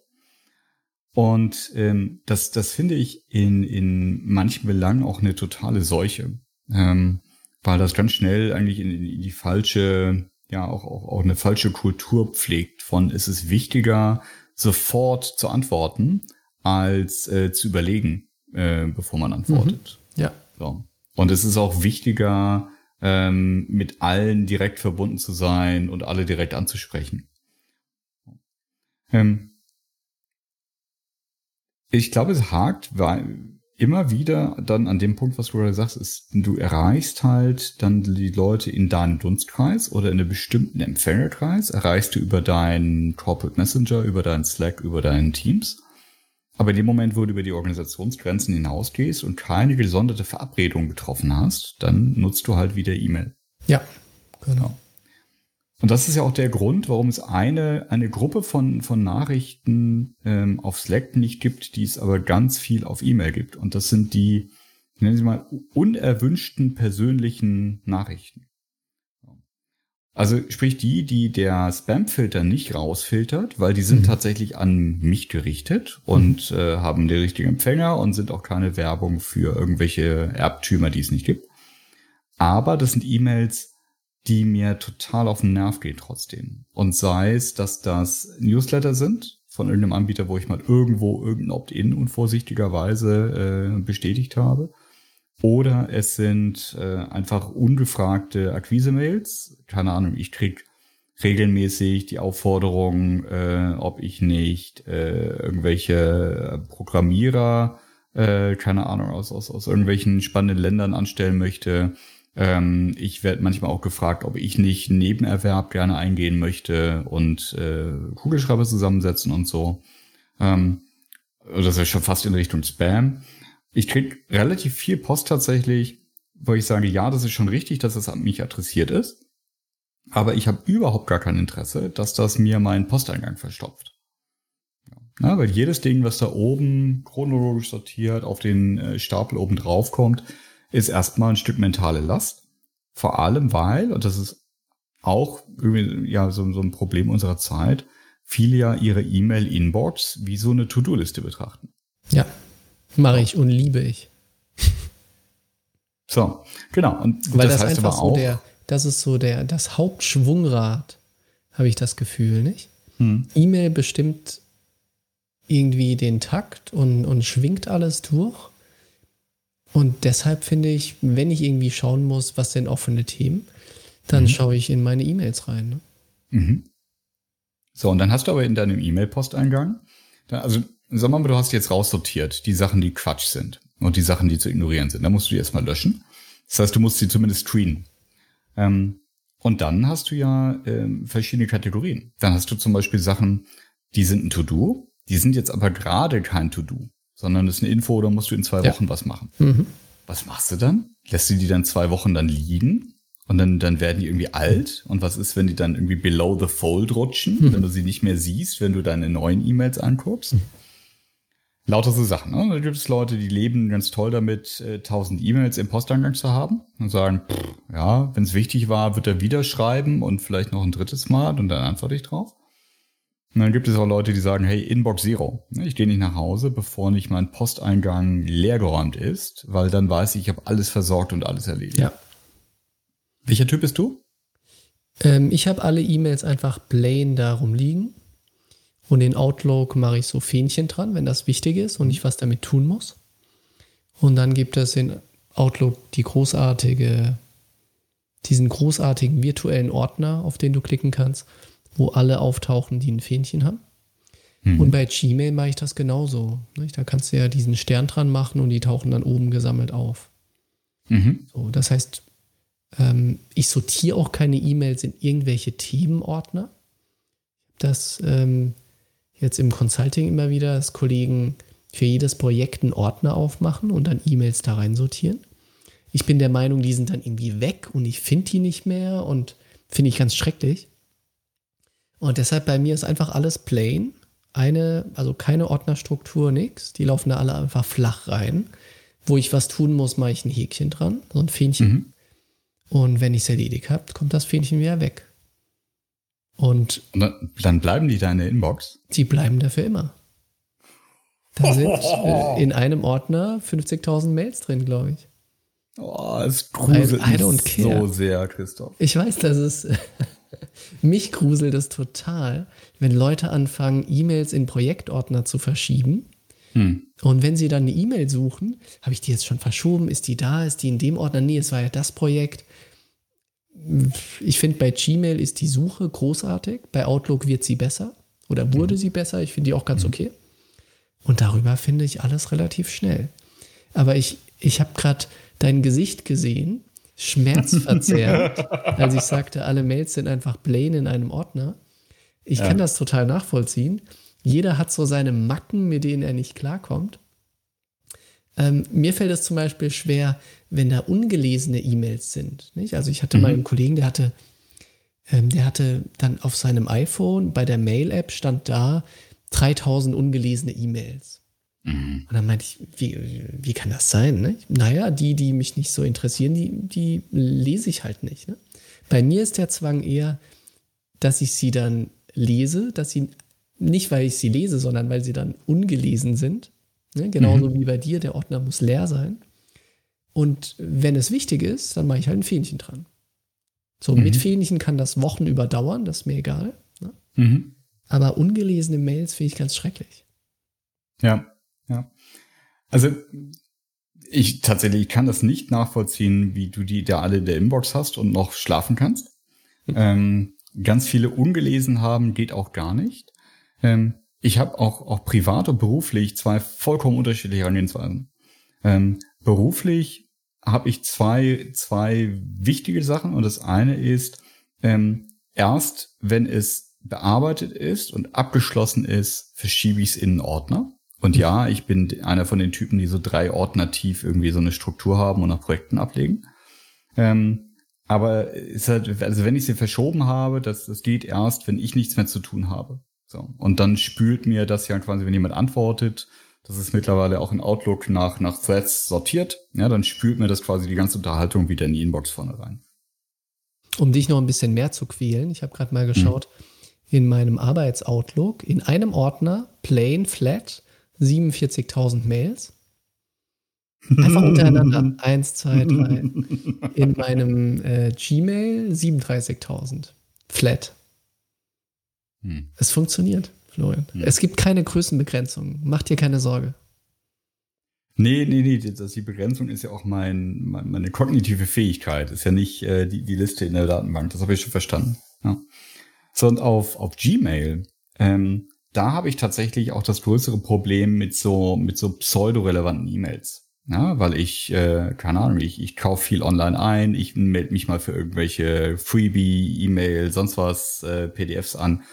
Speaker 1: Und ähm, das, das finde ich in, in manchen Belangen auch eine totale Seuche, ähm, weil das ganz schnell eigentlich in, in die falsche, ja auch, auch, auch eine falsche Kultur pflegt. Von ist es wichtiger, sofort zu antworten, als äh, zu überlegen, äh, bevor man antwortet.
Speaker 2: Mhm. Ja.
Speaker 1: So. Und es ist auch wichtiger, ähm, mit allen direkt verbunden zu sein und alle direkt anzusprechen. Ähm, ich glaube, es hakt, weil immer wieder dann an dem Punkt, was du gerade sagst, ist, du erreichst halt dann die Leute in deinem Dunstkreis oder in einem bestimmten Empfängerkreis, erreichst du über deinen Corporate Messenger, über deinen Slack, über deinen Teams. Aber in dem Moment, wo du über die Organisationsgrenzen hinausgehst und keine gesonderte Verabredung getroffen hast, dann nutzt du halt wieder E-Mail.
Speaker 2: Ja, genau.
Speaker 1: Und das ist ja auch der Grund, warum es eine, eine Gruppe von, von Nachrichten ähm, auf Slack nicht gibt, die es aber ganz viel auf E-Mail gibt. Und das sind die, nennen Sie mal, unerwünschten persönlichen Nachrichten. Also sprich die, die der Spamfilter nicht rausfiltert, weil die sind mhm. tatsächlich an mich gerichtet und mhm. äh, haben den richtigen Empfänger und sind auch keine Werbung für irgendwelche Erbtümer, die es nicht gibt. Aber das sind E-Mails, die mir total auf den Nerv gehen trotzdem. Und sei es, dass das Newsletter sind von irgendeinem Anbieter, wo ich mal irgendwo irgendein Opt-in unvorsichtigerweise äh, bestätigt habe. Oder es sind äh, einfach ungefragte Akquise-Mails. Keine Ahnung, ich krieg regelmäßig die Aufforderung, äh, ob ich nicht äh, irgendwelche Programmierer, äh, keine Ahnung, aus, aus, aus irgendwelchen spannenden Ländern anstellen möchte. Ähm, ich werde manchmal auch gefragt, ob ich nicht Nebenerwerb gerne eingehen möchte und äh, Kugelschreiber zusammensetzen und so. Ähm, das ist schon fast in Richtung Spam. Ich krieg relativ viel Post tatsächlich, wo ich sage, ja, das ist schon richtig, dass es an mich adressiert ist. Aber ich habe überhaupt gar kein Interesse, dass das mir meinen Posteingang verstopft. Ja, weil jedes Ding, was da oben chronologisch sortiert auf den äh, Stapel oben drauf kommt, ist erstmal ein Stück mentale Last. Vor allem, weil, und das ist auch irgendwie ja so, so ein Problem unserer Zeit, viele ja ihre E-Mail-Inbox wie so eine To-Do-Liste betrachten.
Speaker 2: Ja, mache ich und liebe ich.
Speaker 1: So, genau.
Speaker 2: Und Weil das, das heißt einfach aber auch, so der, das ist so der, das Hauptschwungrad, habe ich das Gefühl, nicht? Hm. E-Mail bestimmt irgendwie den Takt und, und schwingt alles durch. Und deshalb finde ich, wenn ich irgendwie schauen muss, was denn offene Themen, dann mhm. schaue ich in meine E-Mails rein. Ne? Mhm.
Speaker 1: So, und dann hast du aber in deinem E-Mail-Posteingang, also sagen wir mal, du hast jetzt raussortiert die Sachen, die Quatsch sind und die Sachen, die zu ignorieren sind. Da musst du die erstmal löschen. Das heißt, du musst sie zumindest screenen. Ähm, und dann hast du ja ähm, verschiedene Kategorien. Dann hast du zum Beispiel Sachen, die sind ein To-Do, die sind jetzt aber gerade kein To-Do, sondern das ist eine Info, da musst du in zwei Wochen ja. was machen. Mhm. Was machst du dann? Lässt du die dann zwei Wochen dann liegen? Und dann, dann werden die irgendwie alt. Und was ist, wenn die dann irgendwie below the fold rutschen, mhm. wenn du sie nicht mehr siehst, wenn du deine neuen E-Mails anguckst? Mhm. Lauter so Sachen. Ne? Da gibt es Leute, die leben ganz toll damit, äh, 1000 E-Mails im Posteingang zu haben und sagen, pff, ja, wenn es wichtig war, wird er wieder schreiben und vielleicht noch ein drittes Mal und dann antworte ich drauf. Und dann gibt es auch Leute, die sagen, hey, Inbox Zero. Ne, ich gehe nicht nach Hause, bevor nicht mein Posteingang leergeräumt ist, weil dann weiß ich, ich habe alles versorgt und alles erledigt. Ja. Welcher Typ bist du?
Speaker 2: Ähm, ich habe alle E-Mails einfach plain darum liegen. Und in Outlook mache ich so Fähnchen dran, wenn das wichtig ist und ich was damit tun muss. Und dann gibt es in Outlook die großartige, diesen großartigen virtuellen Ordner, auf den du klicken kannst, wo alle auftauchen, die ein Fähnchen haben. Mhm. Und bei Gmail mache ich das genauso. Da kannst du ja diesen Stern dran machen und die tauchen dann oben gesammelt auf. Mhm. So, das heißt, ähm, ich sortiere auch keine E-Mails in irgendwelche Themenordner. Das ähm, jetzt im Consulting immer wieder, dass Kollegen für jedes Projekt einen Ordner aufmachen und dann E-Mails da rein sortieren. Ich bin der Meinung, die sind dann irgendwie weg und ich finde die nicht mehr und finde ich ganz schrecklich. Und deshalb bei mir ist einfach alles plain. Eine, also keine Ordnerstruktur, nichts. Die laufen da alle einfach flach rein. Wo ich was tun muss, mache ich ein Häkchen dran, so ein Fähnchen. Mhm. Und wenn ich es erledigt habe, kommt das Fähnchen wieder weg. Und,
Speaker 1: Und dann bleiben die da in der Inbox?
Speaker 2: Die bleiben da für immer. Da sind äh, in einem Ordner 50.000 Mails drin, glaube ich.
Speaker 1: Oh, es gruselt I, I mich so sehr, Christoph.
Speaker 2: Ich weiß, dass es mich gruselt es total, wenn Leute anfangen, E-Mails in Projektordner zu verschieben. Hm. Und wenn sie dann eine E-Mail suchen, habe ich die jetzt schon verschoben? Ist die da? Ist die in dem Ordner? Nee, es war ja das Projekt ich finde, bei Gmail ist die Suche großartig. Bei Outlook wird sie besser oder wurde mhm. sie besser. Ich finde die auch ganz mhm. okay. Und darüber finde ich alles relativ schnell. Aber ich, ich habe gerade dein Gesicht gesehen, schmerzverzerrt, als ich sagte, alle Mails sind einfach plain in einem Ordner. Ich ja. kann das total nachvollziehen. Jeder hat so seine Macken, mit denen er nicht klarkommt. Ähm, mir fällt es zum Beispiel schwer, wenn da ungelesene E-Mails sind. Nicht? Also ich hatte mhm. mal einen Kollegen, der hatte, ähm, der hatte dann auf seinem iPhone bei der Mail-App stand da 3000 ungelesene E-Mails. Mhm. Und dann meinte ich, wie, wie kann das sein? Ne? Naja, die, die mich nicht so interessieren, die, die lese ich halt nicht. Ne? Bei mir ist der Zwang eher, dass ich sie dann lese, dass sie nicht, weil ich sie lese, sondern weil sie dann ungelesen sind Ne? Genauso mhm. wie bei dir, der Ordner muss leer sein. Und wenn es wichtig ist, dann mache ich halt ein Fähnchen dran. So, mhm. mit Fähnchen kann das Wochen überdauern, das ist mir egal. Ne? Mhm. Aber ungelesene Mails finde ich ganz schrecklich.
Speaker 1: Ja, ja. Also ich tatsächlich kann das nicht nachvollziehen, wie du die da alle in der Inbox hast und noch schlafen kannst. Mhm. Ähm, ganz viele ungelesen haben, geht auch gar nicht. Ähm, ich habe auch, auch privat und beruflich zwei vollkommen unterschiedliche Herangehensweisen. Ähm, beruflich habe ich zwei, zwei wichtige Sachen und das eine ist, ähm, erst wenn es bearbeitet ist und abgeschlossen ist, verschiebe ich es in einen Ordner. Und ja, ich bin einer von den Typen, die so drei Ordner tief irgendwie so eine Struktur haben und nach Projekten ablegen. Ähm, aber ist halt, also wenn ich sie verschoben habe, das, das geht erst, wenn ich nichts mehr zu tun habe. So. Und dann spült mir das ja quasi, wenn jemand antwortet, das ist mittlerweile auch in Outlook nach, nach Threads sortiert, ja, dann spült mir das quasi die ganze Unterhaltung wieder in die Inbox vorne rein.
Speaker 2: Um dich noch ein bisschen mehr zu quälen, ich habe gerade mal geschaut, hm. in meinem Arbeitsoutlook, in einem Ordner, plain, flat, 47.000 Mails. Einfach untereinander. Eins, zwei, drei. In meinem äh, Gmail 37.000. Flat. Hm. Es funktioniert, Florian. Hm. Es gibt keine Größenbegrenzung. Mach dir keine Sorge.
Speaker 1: Nee, nee, nee, das, die Begrenzung ist ja auch mein, meine kognitive Fähigkeit. Ist ja nicht äh, die, die Liste in der Datenbank. Das habe ich schon verstanden. Ja. So, und auf, auf Gmail ähm, da habe ich tatsächlich auch das größere Problem mit so, mit so pseudo-relevanten E-Mails. Ja, weil ich, äh, keine Ahnung, ich, ich kaufe viel online ein, ich melde mich mal für irgendwelche Freebie, E-Mail, sonst was, äh, PDFs an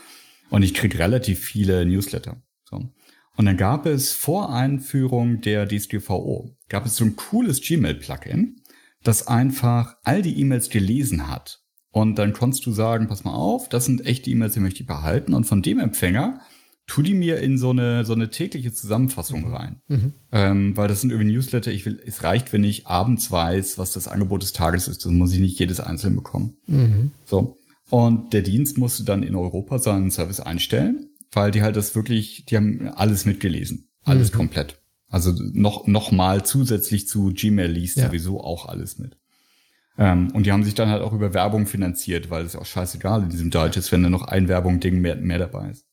Speaker 1: und ich krieg relativ viele Newsletter. So. Und dann gab es vor Einführung der DSGVO, gab es so ein cooles Gmail-Plugin, das einfach all die E-Mails gelesen hat. Und dann konntest du sagen, pass mal auf, das sind echte E-Mails, die möchte ich behalten. Und von dem Empfänger tu die mir in so eine, so eine tägliche Zusammenfassung mhm. rein. Mhm. Ähm, weil das sind irgendwie Newsletter, ich will, es reicht, wenn ich abends weiß, was das Angebot des Tages ist. Das muss ich nicht jedes einzeln bekommen. Mhm. So. Und der Dienst musste dann in Europa seinen Service einstellen, weil die halt das wirklich, die haben alles mitgelesen. Alles mhm. komplett. Also noch, noch mal zusätzlich zu Gmail liest ja. sowieso auch alles mit. Ähm, und die haben sich dann halt auch über Werbung finanziert, weil es ja auch scheißegal in diesem Deutsch ist, wenn da noch ein Werbung-Ding mehr, mehr dabei ist.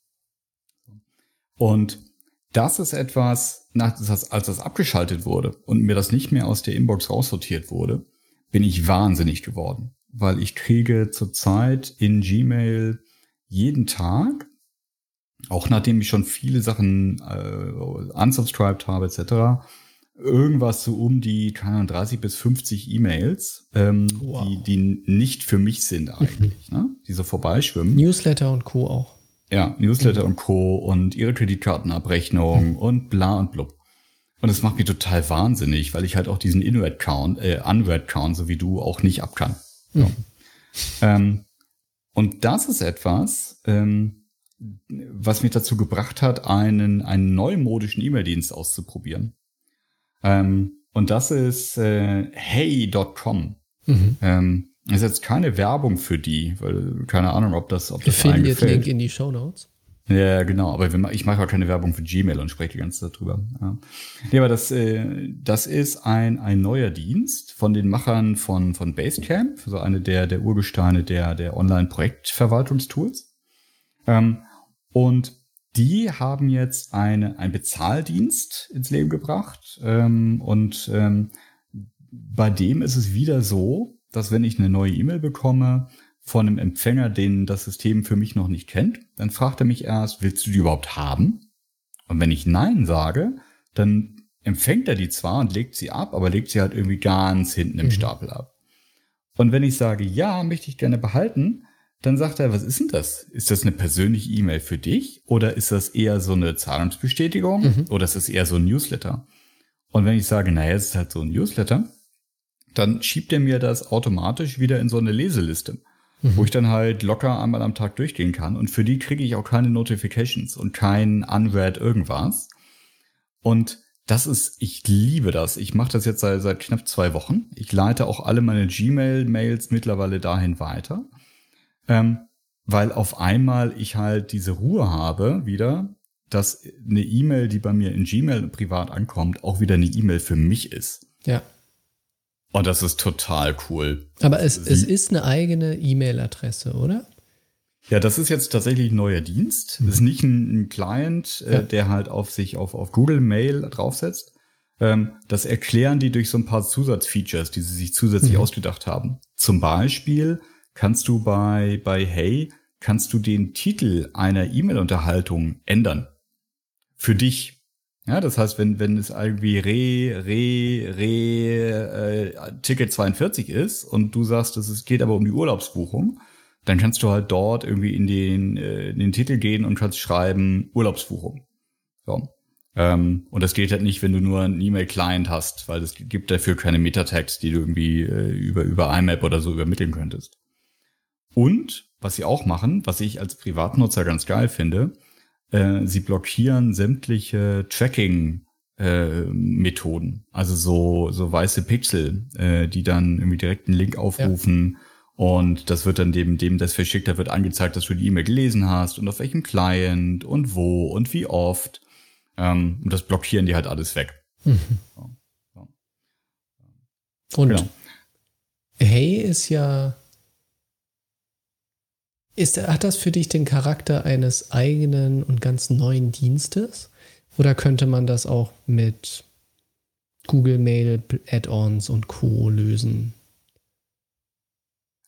Speaker 1: Und das ist etwas, nach, als das abgeschaltet wurde und mir das nicht mehr aus der Inbox raussortiert wurde, bin ich wahnsinnig geworden, weil ich kriege zurzeit in Gmail jeden Tag, auch nachdem ich schon viele Sachen äh, unsubscribed habe etc., irgendwas so um die keine Ahnung, 30 bis 50 E-Mails, ähm, wow. die, die nicht für mich sind eigentlich, ne? die so vorbeischwimmen.
Speaker 2: Newsletter und Co. auch.
Speaker 1: Ja, Newsletter mhm. und Co. und ihre Kreditkartenabrechnung mhm. und bla und blub. Und das macht mich total wahnsinnig, weil ich halt auch diesen In-Red-Count, äh, Un-Red-Count, so wie du, auch nicht ab kann. Mhm. Ähm, und das ist etwas, ähm, was mich dazu gebracht hat, einen, einen neumodischen E-Mail-Dienst auszuprobieren. Ähm, und das ist äh, hey.com. Mhm. Ähm, ist jetzt keine Werbung für die, weil keine Ahnung, ob das, ob das
Speaker 2: Affiliate-Link in die Show Notes.
Speaker 1: Ja, genau, aber ich mache auch keine Werbung für Gmail und spreche die ganze Zeit drüber. Ja. Nee, aber das, äh, das ist ein, ein neuer Dienst von den Machern von, von Basecamp, so eine der, der Urgesteine der, der Online-Projektverwaltungstools. Ähm, und die haben jetzt eine, einen Bezahldienst ins Leben gebracht. Ähm, und ähm, bei dem ist es wieder so, dass wenn ich eine neue E-Mail bekomme von einem Empfänger, den das System für mich noch nicht kennt, dann fragt er mich erst, willst du die überhaupt haben? Und wenn ich Nein sage, dann empfängt er die zwar und legt sie ab, aber legt sie halt irgendwie ganz hinten im mhm. Stapel ab. Und wenn ich sage, ja, möchte ich gerne behalten, dann sagt er, was ist denn das? Ist das eine persönliche E-Mail für dich oder ist das eher so eine Zahlungsbestätigung mhm. oder ist das eher so ein Newsletter? Und wenn ich sage, naja, es ist halt so ein Newsletter, dann schiebt er mir das automatisch wieder in so eine Leseliste, mhm. wo ich dann halt locker einmal am Tag durchgehen kann. Und für die kriege ich auch keine Notifications und kein Unread irgendwas. Und das ist, ich liebe das. Ich mache das jetzt seit, seit knapp zwei Wochen. Ich leite auch alle meine Gmail-Mails mittlerweile dahin weiter. Ähm, weil auf einmal ich halt diese Ruhe habe wieder, dass eine E-Mail, die bei mir in Gmail privat ankommt, auch wieder eine E-Mail für mich ist.
Speaker 2: Ja.
Speaker 1: Oh, das ist total cool.
Speaker 2: Aber es, es ist eine eigene E-Mail-Adresse, oder?
Speaker 1: Ja, das ist jetzt tatsächlich ein neuer Dienst. Das ist nicht ein, ein Client, äh, ja. der halt auf sich auf, auf Google Mail draufsetzt, Ähm, das erklären die durch so ein paar Zusatzfeatures, die sie sich zusätzlich mhm. ausgedacht haben. Zum Beispiel kannst du bei, bei Hey, kannst du den Titel einer E-Mail-Unterhaltung ändern. Für dich. Ja, das heißt, wenn, wenn es irgendwie Re, Re, Re, äh, Ticket 42 ist und du sagst, es geht aber um die Urlaubsbuchung, dann kannst du halt dort irgendwie in den, äh, in den Titel gehen und kannst schreiben Urlaubsbuchung. So. Ähm, und das geht halt nicht, wenn du nur einen E-Mail-Client hast, weil es gibt dafür keine Meta-Tags, die du irgendwie äh, über, über IMAP oder so übermitteln könntest. Und was sie auch machen, was ich als Privatnutzer ganz geil finde, äh, sie blockieren sämtliche Tracking äh, Methoden, also so so weiße Pixel, äh, die dann irgendwie direkt einen Link aufrufen ja. und das wird dann dem dem das verschickt, da wird angezeigt, dass du die E-Mail gelesen hast und auf welchem Client und wo und wie oft ähm, und das blockieren die halt alles weg. Mhm. So, so.
Speaker 2: Und genau. Hey ist ja ist, hat das für dich den Charakter eines eigenen und ganz neuen Dienstes? Oder könnte man das auch mit Google Mail, Add-ons und Co. lösen?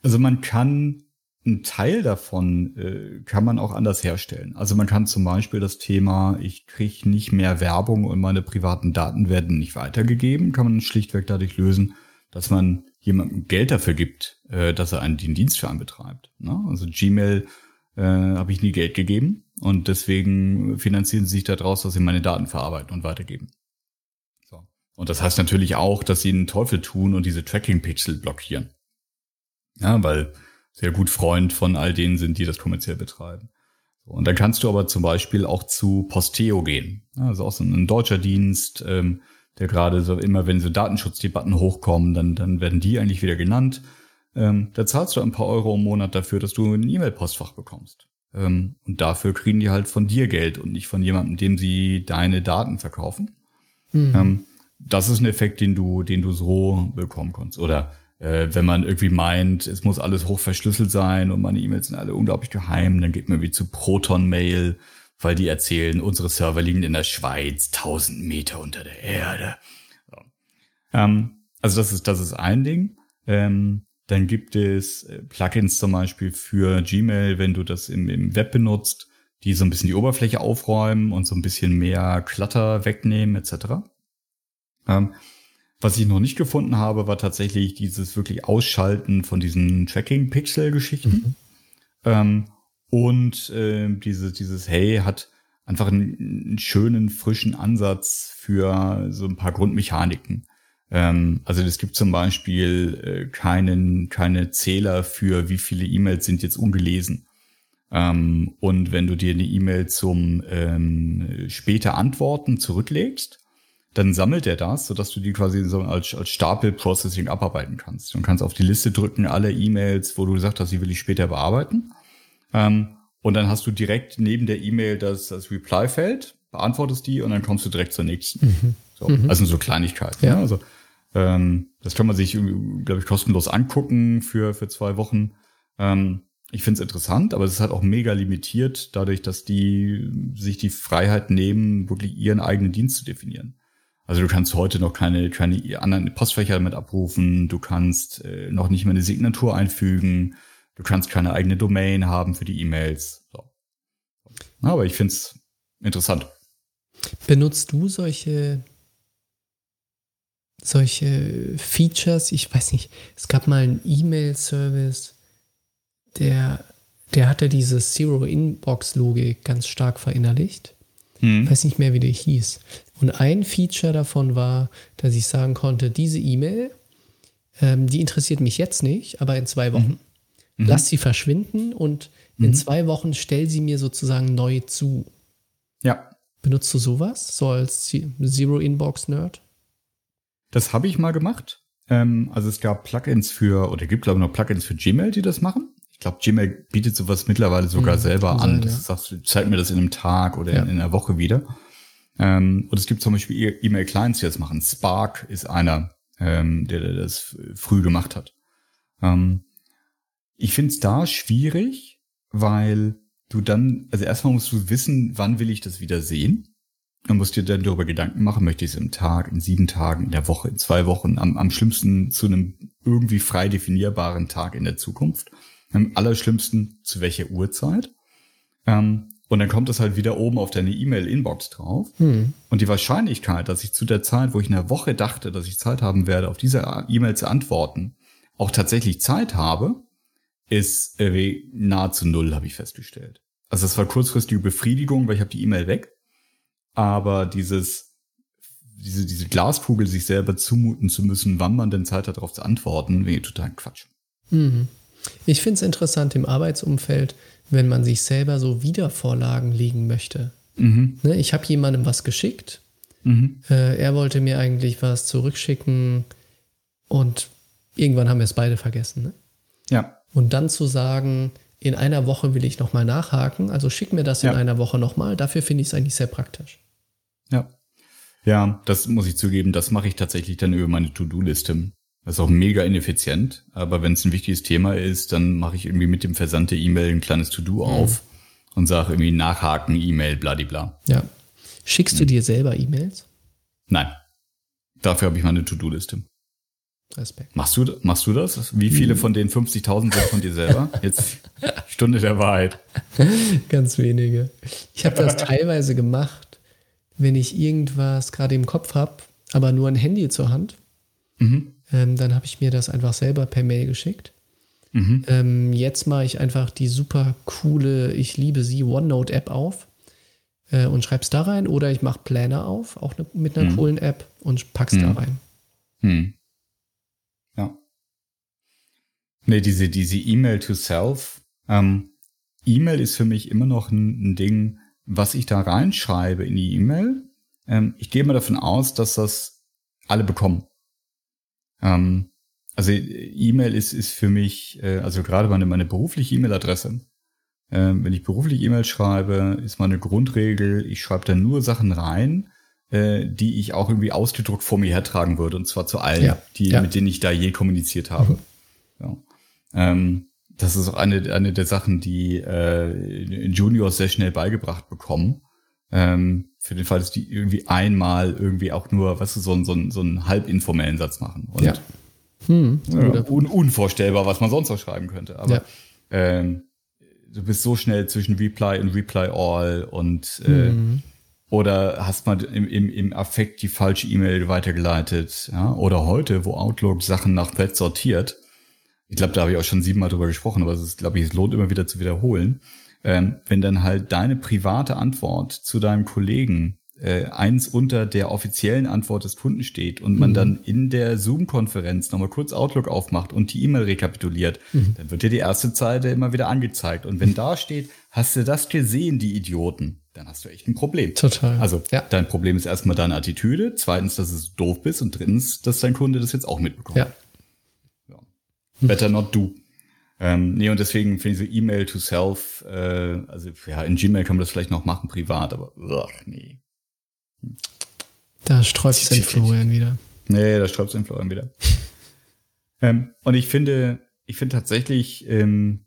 Speaker 1: Also man kann einen Teil davon äh, kann man auch anders herstellen. Also man kann zum Beispiel das Thema, ich kriege nicht mehr Werbung und meine privaten Daten werden nicht weitergegeben, kann man schlichtweg dadurch lösen, dass man jemandem Geld dafür gibt, äh, dass er einen den Dienst für einen betreibt. Ne? Also Gmail äh, habe ich nie Geld gegeben und deswegen finanzieren sie sich daraus, dass sie meine Daten verarbeiten und weitergeben. So. Und das heißt natürlich auch, dass sie einen Teufel tun und diese Tracking-Pixel blockieren. Ja, weil sehr gut Freund von all denen sind, die das kommerziell betreiben. So, und dann kannst du aber zum Beispiel auch zu Posteo gehen. Also auch so ein deutscher Dienst, ähm, der gerade so immer, wenn so Datenschutzdebatten hochkommen, dann, dann werden die eigentlich wieder genannt. Ähm, da zahlst du ein paar Euro im Monat dafür, dass du ein E-Mail-Postfach bekommst. Ähm, und dafür kriegen die halt von dir Geld und nicht von jemandem, dem sie deine Daten verkaufen. Mhm. Ähm, das ist ein Effekt, den du, den du so bekommen kannst. Oder äh, wenn man irgendwie meint, es muss alles hoch verschlüsselt sein und meine E-Mails sind alle unglaublich geheim, dann geht man wie zu Proton Mail weil die erzählen, unsere Server liegen in der Schweiz, 1000 Meter unter der Erde. So. Ähm, also das ist, das ist ein Ding. Ähm, dann gibt es äh, Plugins zum Beispiel für Gmail, wenn du das im, im Web benutzt, die so ein bisschen die Oberfläche aufräumen und so ein bisschen mehr Clutter wegnehmen etc. Ähm, was ich noch nicht gefunden habe, war tatsächlich dieses wirklich Ausschalten von diesen Tracking-Pixel-Geschichten. Mhm. Ähm, und äh, diese, dieses Hey hat einfach einen, einen, schönen, frischen Ansatz für so ein paar Grundmechaniken. Ähm, also es gibt zum Beispiel äh, keinen, keine Zähler für wie viele E-Mails sind jetzt ungelesen. Ähm, und wenn du dir eine E-Mail zum ähm, später Antworten zurücklegst, dann sammelt er das, sodass du die quasi so als, als Stapel-Processing abarbeiten kannst. Du kannst auf die Liste drücken, alle E-Mails, wo du gesagt hast, die will ich später bearbeiten. Ähm, und dann hast du direkt neben der E-Mail das, das Reply-Feld, beantwortest die und dann kommst du direkt zur nächsten. Mhm. So, mhm. Also so Kleinigkeiten. Ja. Ne? Also ähm, das kann man sich, glaube ich, kostenlos angucken für, für zwei Wochen. Ähm, ich finde es interessant, aber es ist halt auch mega limitiert, dadurch, dass die sich die Freiheit nehmen, wirklich ihren eigenen Dienst zu definieren. Also du kannst heute noch keine, keine anderen Postfächer damit abrufen, du kannst äh, noch nicht mehr eine Signatur einfügen, Du kannst keine eigene Domain haben für die E-Mails. So. Aber ich finde es interessant.
Speaker 2: Benutzt du solche solche Features? Ich weiß nicht. Es gab mal einen E-Mail-Service, der der hatte diese Zero-Inbox-Logik ganz stark verinnerlicht. Hm. Ich weiß nicht mehr, wie der hieß. Und ein Feature davon war, dass ich sagen konnte, diese E-Mail, ähm, die interessiert mich jetzt nicht, aber in zwei Wochen. Mhm. Lass sie verschwinden und mhm. in zwei Wochen stell sie mir sozusagen neu zu.
Speaker 1: Ja.
Speaker 2: Benutzt du sowas, so als Zero-Inbox-Nerd?
Speaker 1: Das habe ich mal gemacht. Ähm, also es gab Plugins für, oder gibt glaube ich noch Plugins für Gmail, die das machen. Ich glaube, Gmail bietet sowas mittlerweile sogar mhm, selber an. Sein, das ja. sagst, zeig mir das in einem Tag oder ja. in, in, einer Woche wieder. Ähm, und es gibt zum Beispiel e- E-Mail-Clients, die das machen. Spark ist einer, ähm, der, der das früh gemacht hat. Ähm, ich finde es da schwierig, weil du dann, also erstmal musst du wissen, wann will ich das wieder sehen. dann musst du dir dann darüber Gedanken machen, möchte ich es im Tag, in sieben Tagen, in der Woche, in zwei Wochen, am, am schlimmsten zu einem irgendwie frei definierbaren Tag in der Zukunft. Am allerschlimmsten zu welcher Uhrzeit. Ähm, und dann kommt es halt wieder oben auf deine E-Mail-Inbox drauf. Hm. Und die Wahrscheinlichkeit, dass ich zu der Zeit, wo ich in der Woche dachte, dass ich Zeit haben werde, auf diese E-Mail zu antworten, auch tatsächlich Zeit habe, ist äh, nahezu null, habe ich festgestellt. Also es war kurzfristige Befriedigung, weil ich habe die E-Mail weg. Aber dieses, diese, diese Glaskugel sich selber zumuten zu müssen, wann man denn Zeit hat, darauf zu antworten, wäre total Quatsch.
Speaker 2: Mhm. Ich finde es interessant im Arbeitsumfeld, wenn man sich selber so Wiedervorlagen legen möchte. Mhm. Ne, ich habe jemandem was geschickt. Mhm. Äh, er wollte mir eigentlich was zurückschicken und irgendwann haben wir es beide vergessen. Ne?
Speaker 1: Ja.
Speaker 2: Und dann zu sagen, in einer Woche will ich nochmal nachhaken, also schick mir das in ja. einer Woche nochmal. Dafür finde ich es eigentlich sehr praktisch.
Speaker 1: Ja. Ja, das muss ich zugeben, das mache ich tatsächlich dann über meine To-Do-Liste. Das ist auch mega ineffizient, aber wenn es ein wichtiges Thema ist, dann mache ich irgendwie mit dem Versand der E-Mail ein kleines To-Do mhm. auf und sage irgendwie nachhaken, E-Mail, bladibla.
Speaker 2: Ja. Schickst du mhm. dir selber E-Mails?
Speaker 1: Nein. Dafür habe ich meine To-Do-Liste.
Speaker 2: Respekt.
Speaker 1: Machst du, machst du das? Wie viele mhm. von den 50.000 sind von dir selber? Jetzt Stunde der Wahrheit.
Speaker 2: Ganz wenige. Ich habe das teilweise gemacht, wenn ich irgendwas gerade im Kopf habe, aber nur ein Handy zur Hand. Mhm. Ähm, dann habe ich mir das einfach selber per Mail geschickt. Mhm. Ähm, jetzt mache ich einfach die super coole, ich liebe sie, OneNote-App auf äh, und schreibe es da rein. Oder ich mache Planner auf, auch ne, mit einer mhm. coolen App und pack's mhm. da rein.
Speaker 1: Mhm. Ja. Nee, diese, diese E-Mail to Self. Ähm, E-Mail ist für mich immer noch ein, ein, Ding, was ich da reinschreibe in die E-Mail. Ähm, ich gehe mal davon aus, dass das alle bekommen. Ähm, also E-Mail ist, ist für mich, äh, also gerade meine, meine berufliche E-Mail-Adresse. Äh, wenn ich beruflich E-Mail schreibe, ist meine Grundregel, ich schreibe da nur Sachen rein, äh, die ich auch irgendwie ausgedruckt vor mir hertragen würde, und zwar zu allen, ja, die, ja. mit denen ich da je kommuniziert habe. Mhm. Ja. Ähm, das ist auch eine, eine der Sachen, die äh, Juniors sehr schnell beigebracht bekommen. Ähm, für den Fall, dass die irgendwie einmal irgendwie auch nur, was weißt du, so, so, so einen halbinformellen Satz machen. Und,
Speaker 2: ja. Hm,
Speaker 1: ja, un, unvorstellbar, was man sonst noch schreiben könnte. Aber ja. ähm, du bist so schnell zwischen Reply und Reply All und äh, hm. oder hast mal im, im, im Affekt die falsche E-Mail weitergeleitet. Ja? Oder heute, wo Outlook Sachen nach Thread sortiert. Ich glaube, da habe ich auch schon siebenmal drüber gesprochen, aber es ist, glaube ich, es lohnt immer wieder zu wiederholen ähm, wenn dann halt deine private Antwort zu deinem Kollegen äh, eins unter der offiziellen Antwort des Kunden steht und man mhm. dann in der Zoom-Konferenz nochmal kurz Outlook aufmacht und die E-Mail rekapituliert, mhm. dann wird dir die erste Zeile immer wieder angezeigt. Und wenn da steht, hast du das gesehen, die Idioten, dann hast du echt ein Problem.
Speaker 2: Total.
Speaker 1: Also ja. dein Problem ist erstmal deine Attitüde, zweitens, dass du doof bist und drittens, dass dein Kunde das jetzt auch mitbekommt.
Speaker 2: Ja.
Speaker 1: ja. Better not do. Ähm, nee, und deswegen finde ich so E-Mail to Self, äh, also ja, in Gmail kann man das vielleicht noch machen, privat, aber ugh, nee.
Speaker 2: Da sträubt es den Florian wieder.
Speaker 1: Nee, da sträubt es den Florian wieder. ähm, und ich finde, ich finde tatsächlich ähm,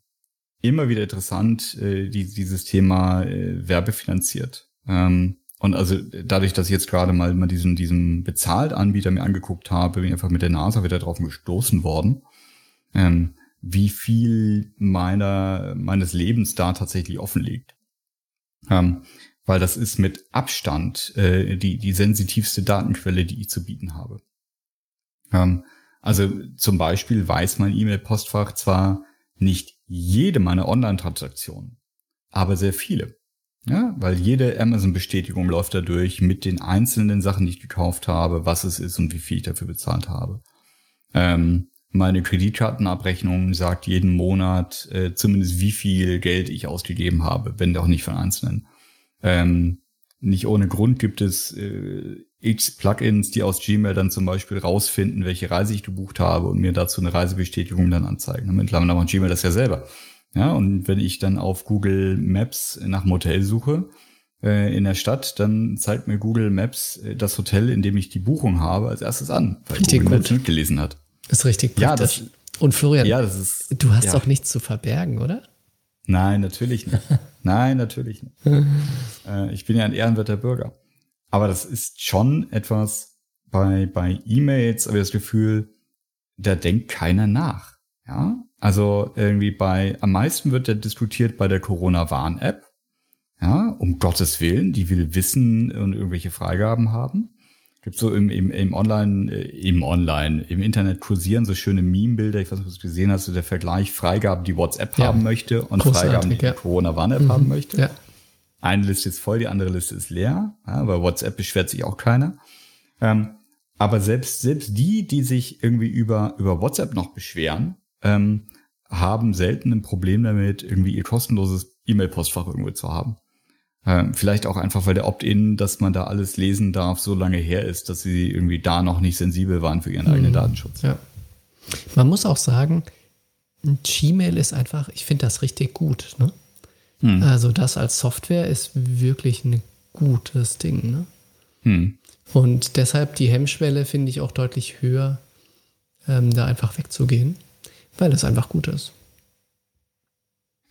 Speaker 1: immer wieder interessant, äh, die, dieses Thema äh, werbefinanziert. Ähm, und also dadurch, dass ich jetzt gerade mal, mal diesen, diesen Bezahlt-Anbieter mir angeguckt habe, bin ich einfach mit der NASA wieder drauf gestoßen worden. Ähm, wie viel meiner, meines Lebens da tatsächlich offen liegt. Ähm, weil das ist mit Abstand äh, die, die sensitivste Datenquelle, die ich zu bieten habe. Ähm, also zum Beispiel weiß mein E-Mail-Postfach zwar nicht jede meiner Online-Transaktionen, aber sehr viele. Ja, weil jede Amazon-Bestätigung läuft dadurch mit den einzelnen Sachen, die ich gekauft habe, was es ist und wie viel ich dafür bezahlt habe. Ähm, meine Kreditkartenabrechnung sagt jeden Monat äh, zumindest, wie viel Geld ich ausgegeben habe, wenn auch nicht von Einzelnen. Ähm, nicht ohne Grund gibt es äh, x Plugins, die aus Gmail dann zum Beispiel rausfinden, welche Reise ich gebucht habe und mir dazu eine Reisebestätigung dann anzeigen. Mittlerweile macht Gmail das ja selber. Ja, und wenn ich dann auf Google Maps nach einem Hotel suche äh, in der Stadt, dann zeigt mir Google Maps äh, das Hotel, in dem ich die Buchung habe, als erstes an, weil
Speaker 2: Richtig
Speaker 1: Google
Speaker 2: Maps
Speaker 1: mitgelesen hat.
Speaker 2: Ist richtig
Speaker 1: praktisch. Ja, das,
Speaker 2: Und Florian,
Speaker 1: ja, das ist,
Speaker 2: du hast
Speaker 1: ja.
Speaker 2: auch nichts zu verbergen, oder?
Speaker 1: Nein, natürlich nicht. Nein, natürlich nicht. äh, ich bin ja ein ehrenwerter Bürger. aber das ist schon etwas bei, bei E-Mails, aber das Gefühl, da denkt keiner nach. Ja, also irgendwie bei, am meisten wird ja diskutiert bei der Corona-Warn-App. Ja, um Gottes Willen, die will wissen und irgendwelche Freigaben haben. Gibt so im, im, im Online, äh, im Online, im Internet kursieren so schöne Meme-Bilder. Ich weiß nicht, ob du es gesehen hast, so der Vergleich Freigaben, die WhatsApp ja. haben möchte und Großartig, Freigaben, die ja. Corona-Warn-App mhm. haben möchte. Ja. Eine Liste ist voll, die andere Liste ist leer. Ja, bei WhatsApp beschwert sich auch keiner. Ähm, aber selbst, selbst die, die sich irgendwie über, über WhatsApp noch beschweren, ähm, haben selten ein Problem damit, irgendwie ihr kostenloses E-Mail-Postfach irgendwo zu haben. Ähm, vielleicht auch einfach, weil der Opt-in, dass man da alles lesen darf, so lange her ist, dass sie irgendwie da noch nicht sensibel waren für ihren mhm. eigenen Datenschutz.
Speaker 2: Ja. Man muss auch sagen, Gmail ist einfach, ich finde das richtig gut. Ne? Hm. Also das als Software ist wirklich ein gutes Ding. Ne? Hm. Und deshalb die Hemmschwelle finde ich auch deutlich höher, ähm, da einfach wegzugehen, weil es einfach gut ist.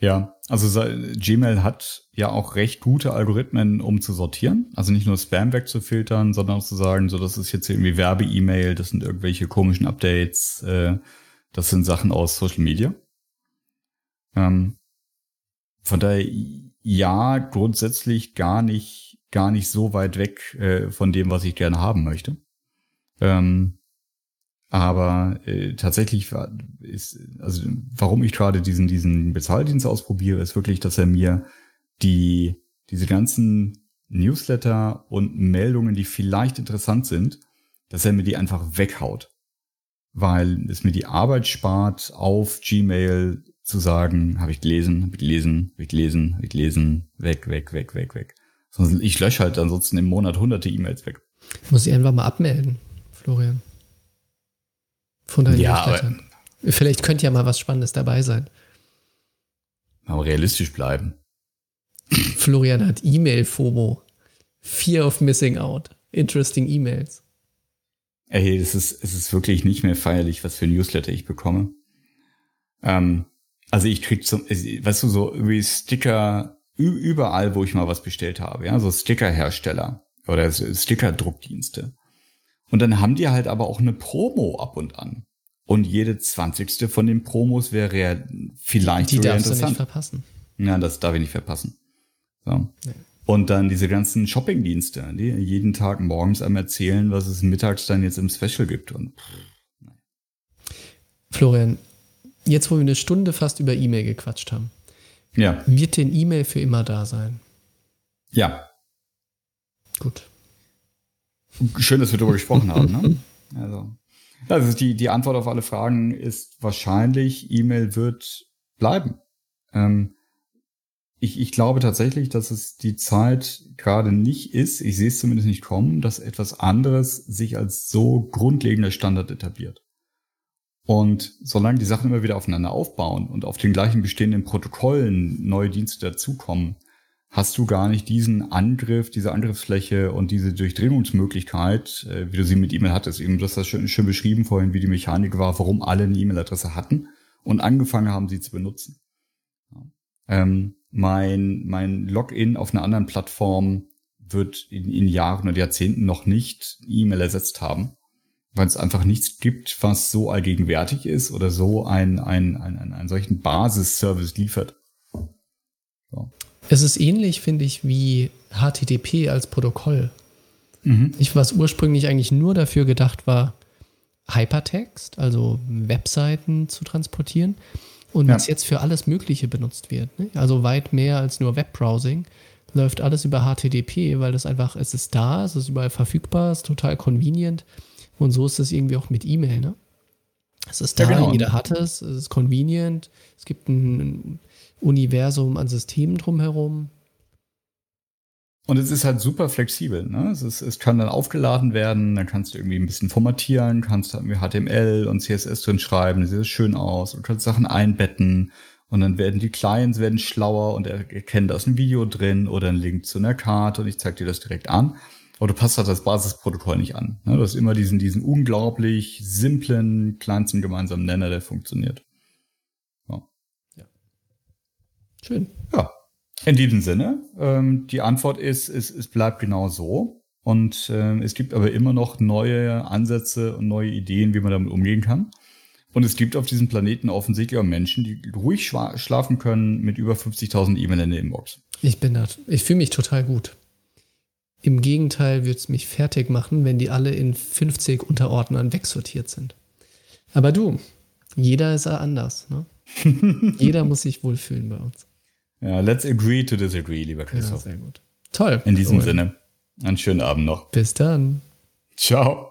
Speaker 1: Ja, also Gmail hat ja auch recht gute Algorithmen, um zu sortieren. Also nicht nur Spam wegzufiltern, sondern auch zu sagen, so das ist jetzt irgendwie Werbe-E-Mail, das sind irgendwelche komischen Updates, äh, das sind Sachen aus Social Media. Ähm, von daher, ja, grundsätzlich gar nicht, gar nicht so weit weg äh, von dem, was ich gerne haben möchte. Ähm, aber äh, tatsächlich ist, also warum ich gerade diesen, diesen Bezahldienst ausprobiere, ist wirklich, dass er mir die, diese ganzen Newsletter und Meldungen, die vielleicht interessant sind, dass er mir die einfach weghaut. Weil es mir die Arbeit spart, auf Gmail zu sagen, habe ich gelesen, habe ich gelesen, habe ich gelesen, habe ich gelesen, weg, weg, weg, weg, weg. Sonst ich lösche halt ansonsten im Monat hunderte E-Mails weg.
Speaker 2: Muss ich einfach mal abmelden, Florian von deinen ja, Newslettern. Vielleicht könnte ja mal was Spannendes dabei sein.
Speaker 1: Aber realistisch bleiben.
Speaker 2: Florian hat E-Mail-FOMO. Fear of Missing Out. Interesting E-Mails.
Speaker 1: Ey, es ist, es ist wirklich nicht mehr feierlich, was für Newsletter ich bekomme. Ähm, also ich krieg zum, weißt du, so irgendwie Sticker überall, wo ich mal was bestellt habe, ja, so Stickerhersteller oder Stickerdruckdienste. Und dann haben die halt aber auch eine Promo ab und an. Und jede zwanzigste von den Promos wäre ja vielleicht
Speaker 2: die, die darfst interessant. du nicht verpassen.
Speaker 1: Ja, das darf ich nicht verpassen. So. Ja. Und dann diese ganzen Shoppingdienste, die jeden Tag morgens einem erzählen, was es mittags dann jetzt im Special gibt. Und
Speaker 2: Florian, jetzt wo wir eine Stunde fast über E-Mail gequatscht haben,
Speaker 1: ja.
Speaker 2: wird den E-Mail für immer da sein?
Speaker 1: Ja.
Speaker 2: Gut.
Speaker 1: Schön, dass wir darüber gesprochen haben. Ne? Also, also die, die Antwort auf alle Fragen ist wahrscheinlich, E-Mail wird bleiben. Ähm, ich, ich glaube tatsächlich, dass es die Zeit gerade nicht ist, ich sehe es zumindest nicht kommen, dass etwas anderes sich als so grundlegender Standard etabliert. Und solange die Sachen immer wieder aufeinander aufbauen und auf den gleichen bestehenden Protokollen neue Dienste dazukommen, hast du gar nicht diesen Angriff, diese Angriffsfläche und diese Durchdringungsmöglichkeit, äh, wie du sie mit E-Mail hattest. Eben, du hast das schön, schön beschrieben vorhin, wie die Mechanik war, warum alle eine E-Mail-Adresse hatten und angefangen haben, sie zu benutzen. Ja. Ähm, mein, mein Login auf einer anderen Plattform wird in, in Jahren oder Jahrzehnten noch nicht E-Mail ersetzt haben, weil es einfach nichts gibt, was so allgegenwärtig ist oder so ein, ein, ein, ein, einen solchen Basisservice liefert.
Speaker 2: So. Es ist ähnlich, finde ich, wie HTTP als Protokoll. Mhm. Ich, was ursprünglich eigentlich nur dafür gedacht war, Hypertext, also Webseiten zu transportieren. Und ja. was jetzt für alles Mögliche benutzt wird. Ne? Also weit mehr als nur Webbrowsing. Läuft alles über HTTP, weil das einfach, es ist da, es ist überall verfügbar, es ist total convenient. Und so ist es irgendwie auch mit E-Mail. Ne? Es ist da, ja, genau. jeder hat es, es ist convenient. Es gibt ein Universum an Systemen drumherum.
Speaker 1: Und es ist halt super flexibel. Ne? Es, ist, es kann dann aufgeladen werden, dann kannst du irgendwie ein bisschen formatieren, kannst irgendwie HTML und CSS drin schreiben, sieht das schön aus und kannst Sachen einbetten und dann werden die Clients werden schlauer und erkennen, da ist ein Video drin oder ein Link zu einer Karte und ich zeig dir das direkt an. Aber du passt halt das Basisprotokoll nicht an. Ne? Du hast immer diesen, diesen unglaublich simplen, kleinsten gemeinsamen Nenner, der funktioniert.
Speaker 2: Schön.
Speaker 1: Ja. In diesem Sinne, ähm, die Antwort ist, es, es bleibt genau so. Und äh, es gibt aber immer noch neue Ansätze und neue Ideen, wie man damit umgehen kann. Und es gibt auf diesem Planeten offensichtlich auch Menschen, die ruhig schlafen können mit über 50.000 E-Mail in der Inbox.
Speaker 2: Ich bin da, ich fühle mich total gut. Im Gegenteil würde es mich fertig machen, wenn die alle in 50 Unterordnern wegsortiert sind. Aber du, jeder ist anders. Ne? jeder muss sich wohlfühlen bei uns.
Speaker 1: Ja, let's agree to disagree, lieber Christoph.
Speaker 2: Ja, sehr gut. Toll.
Speaker 1: In diesem cool. Sinne, einen schönen Abend noch.
Speaker 2: Bis dann.
Speaker 1: Ciao.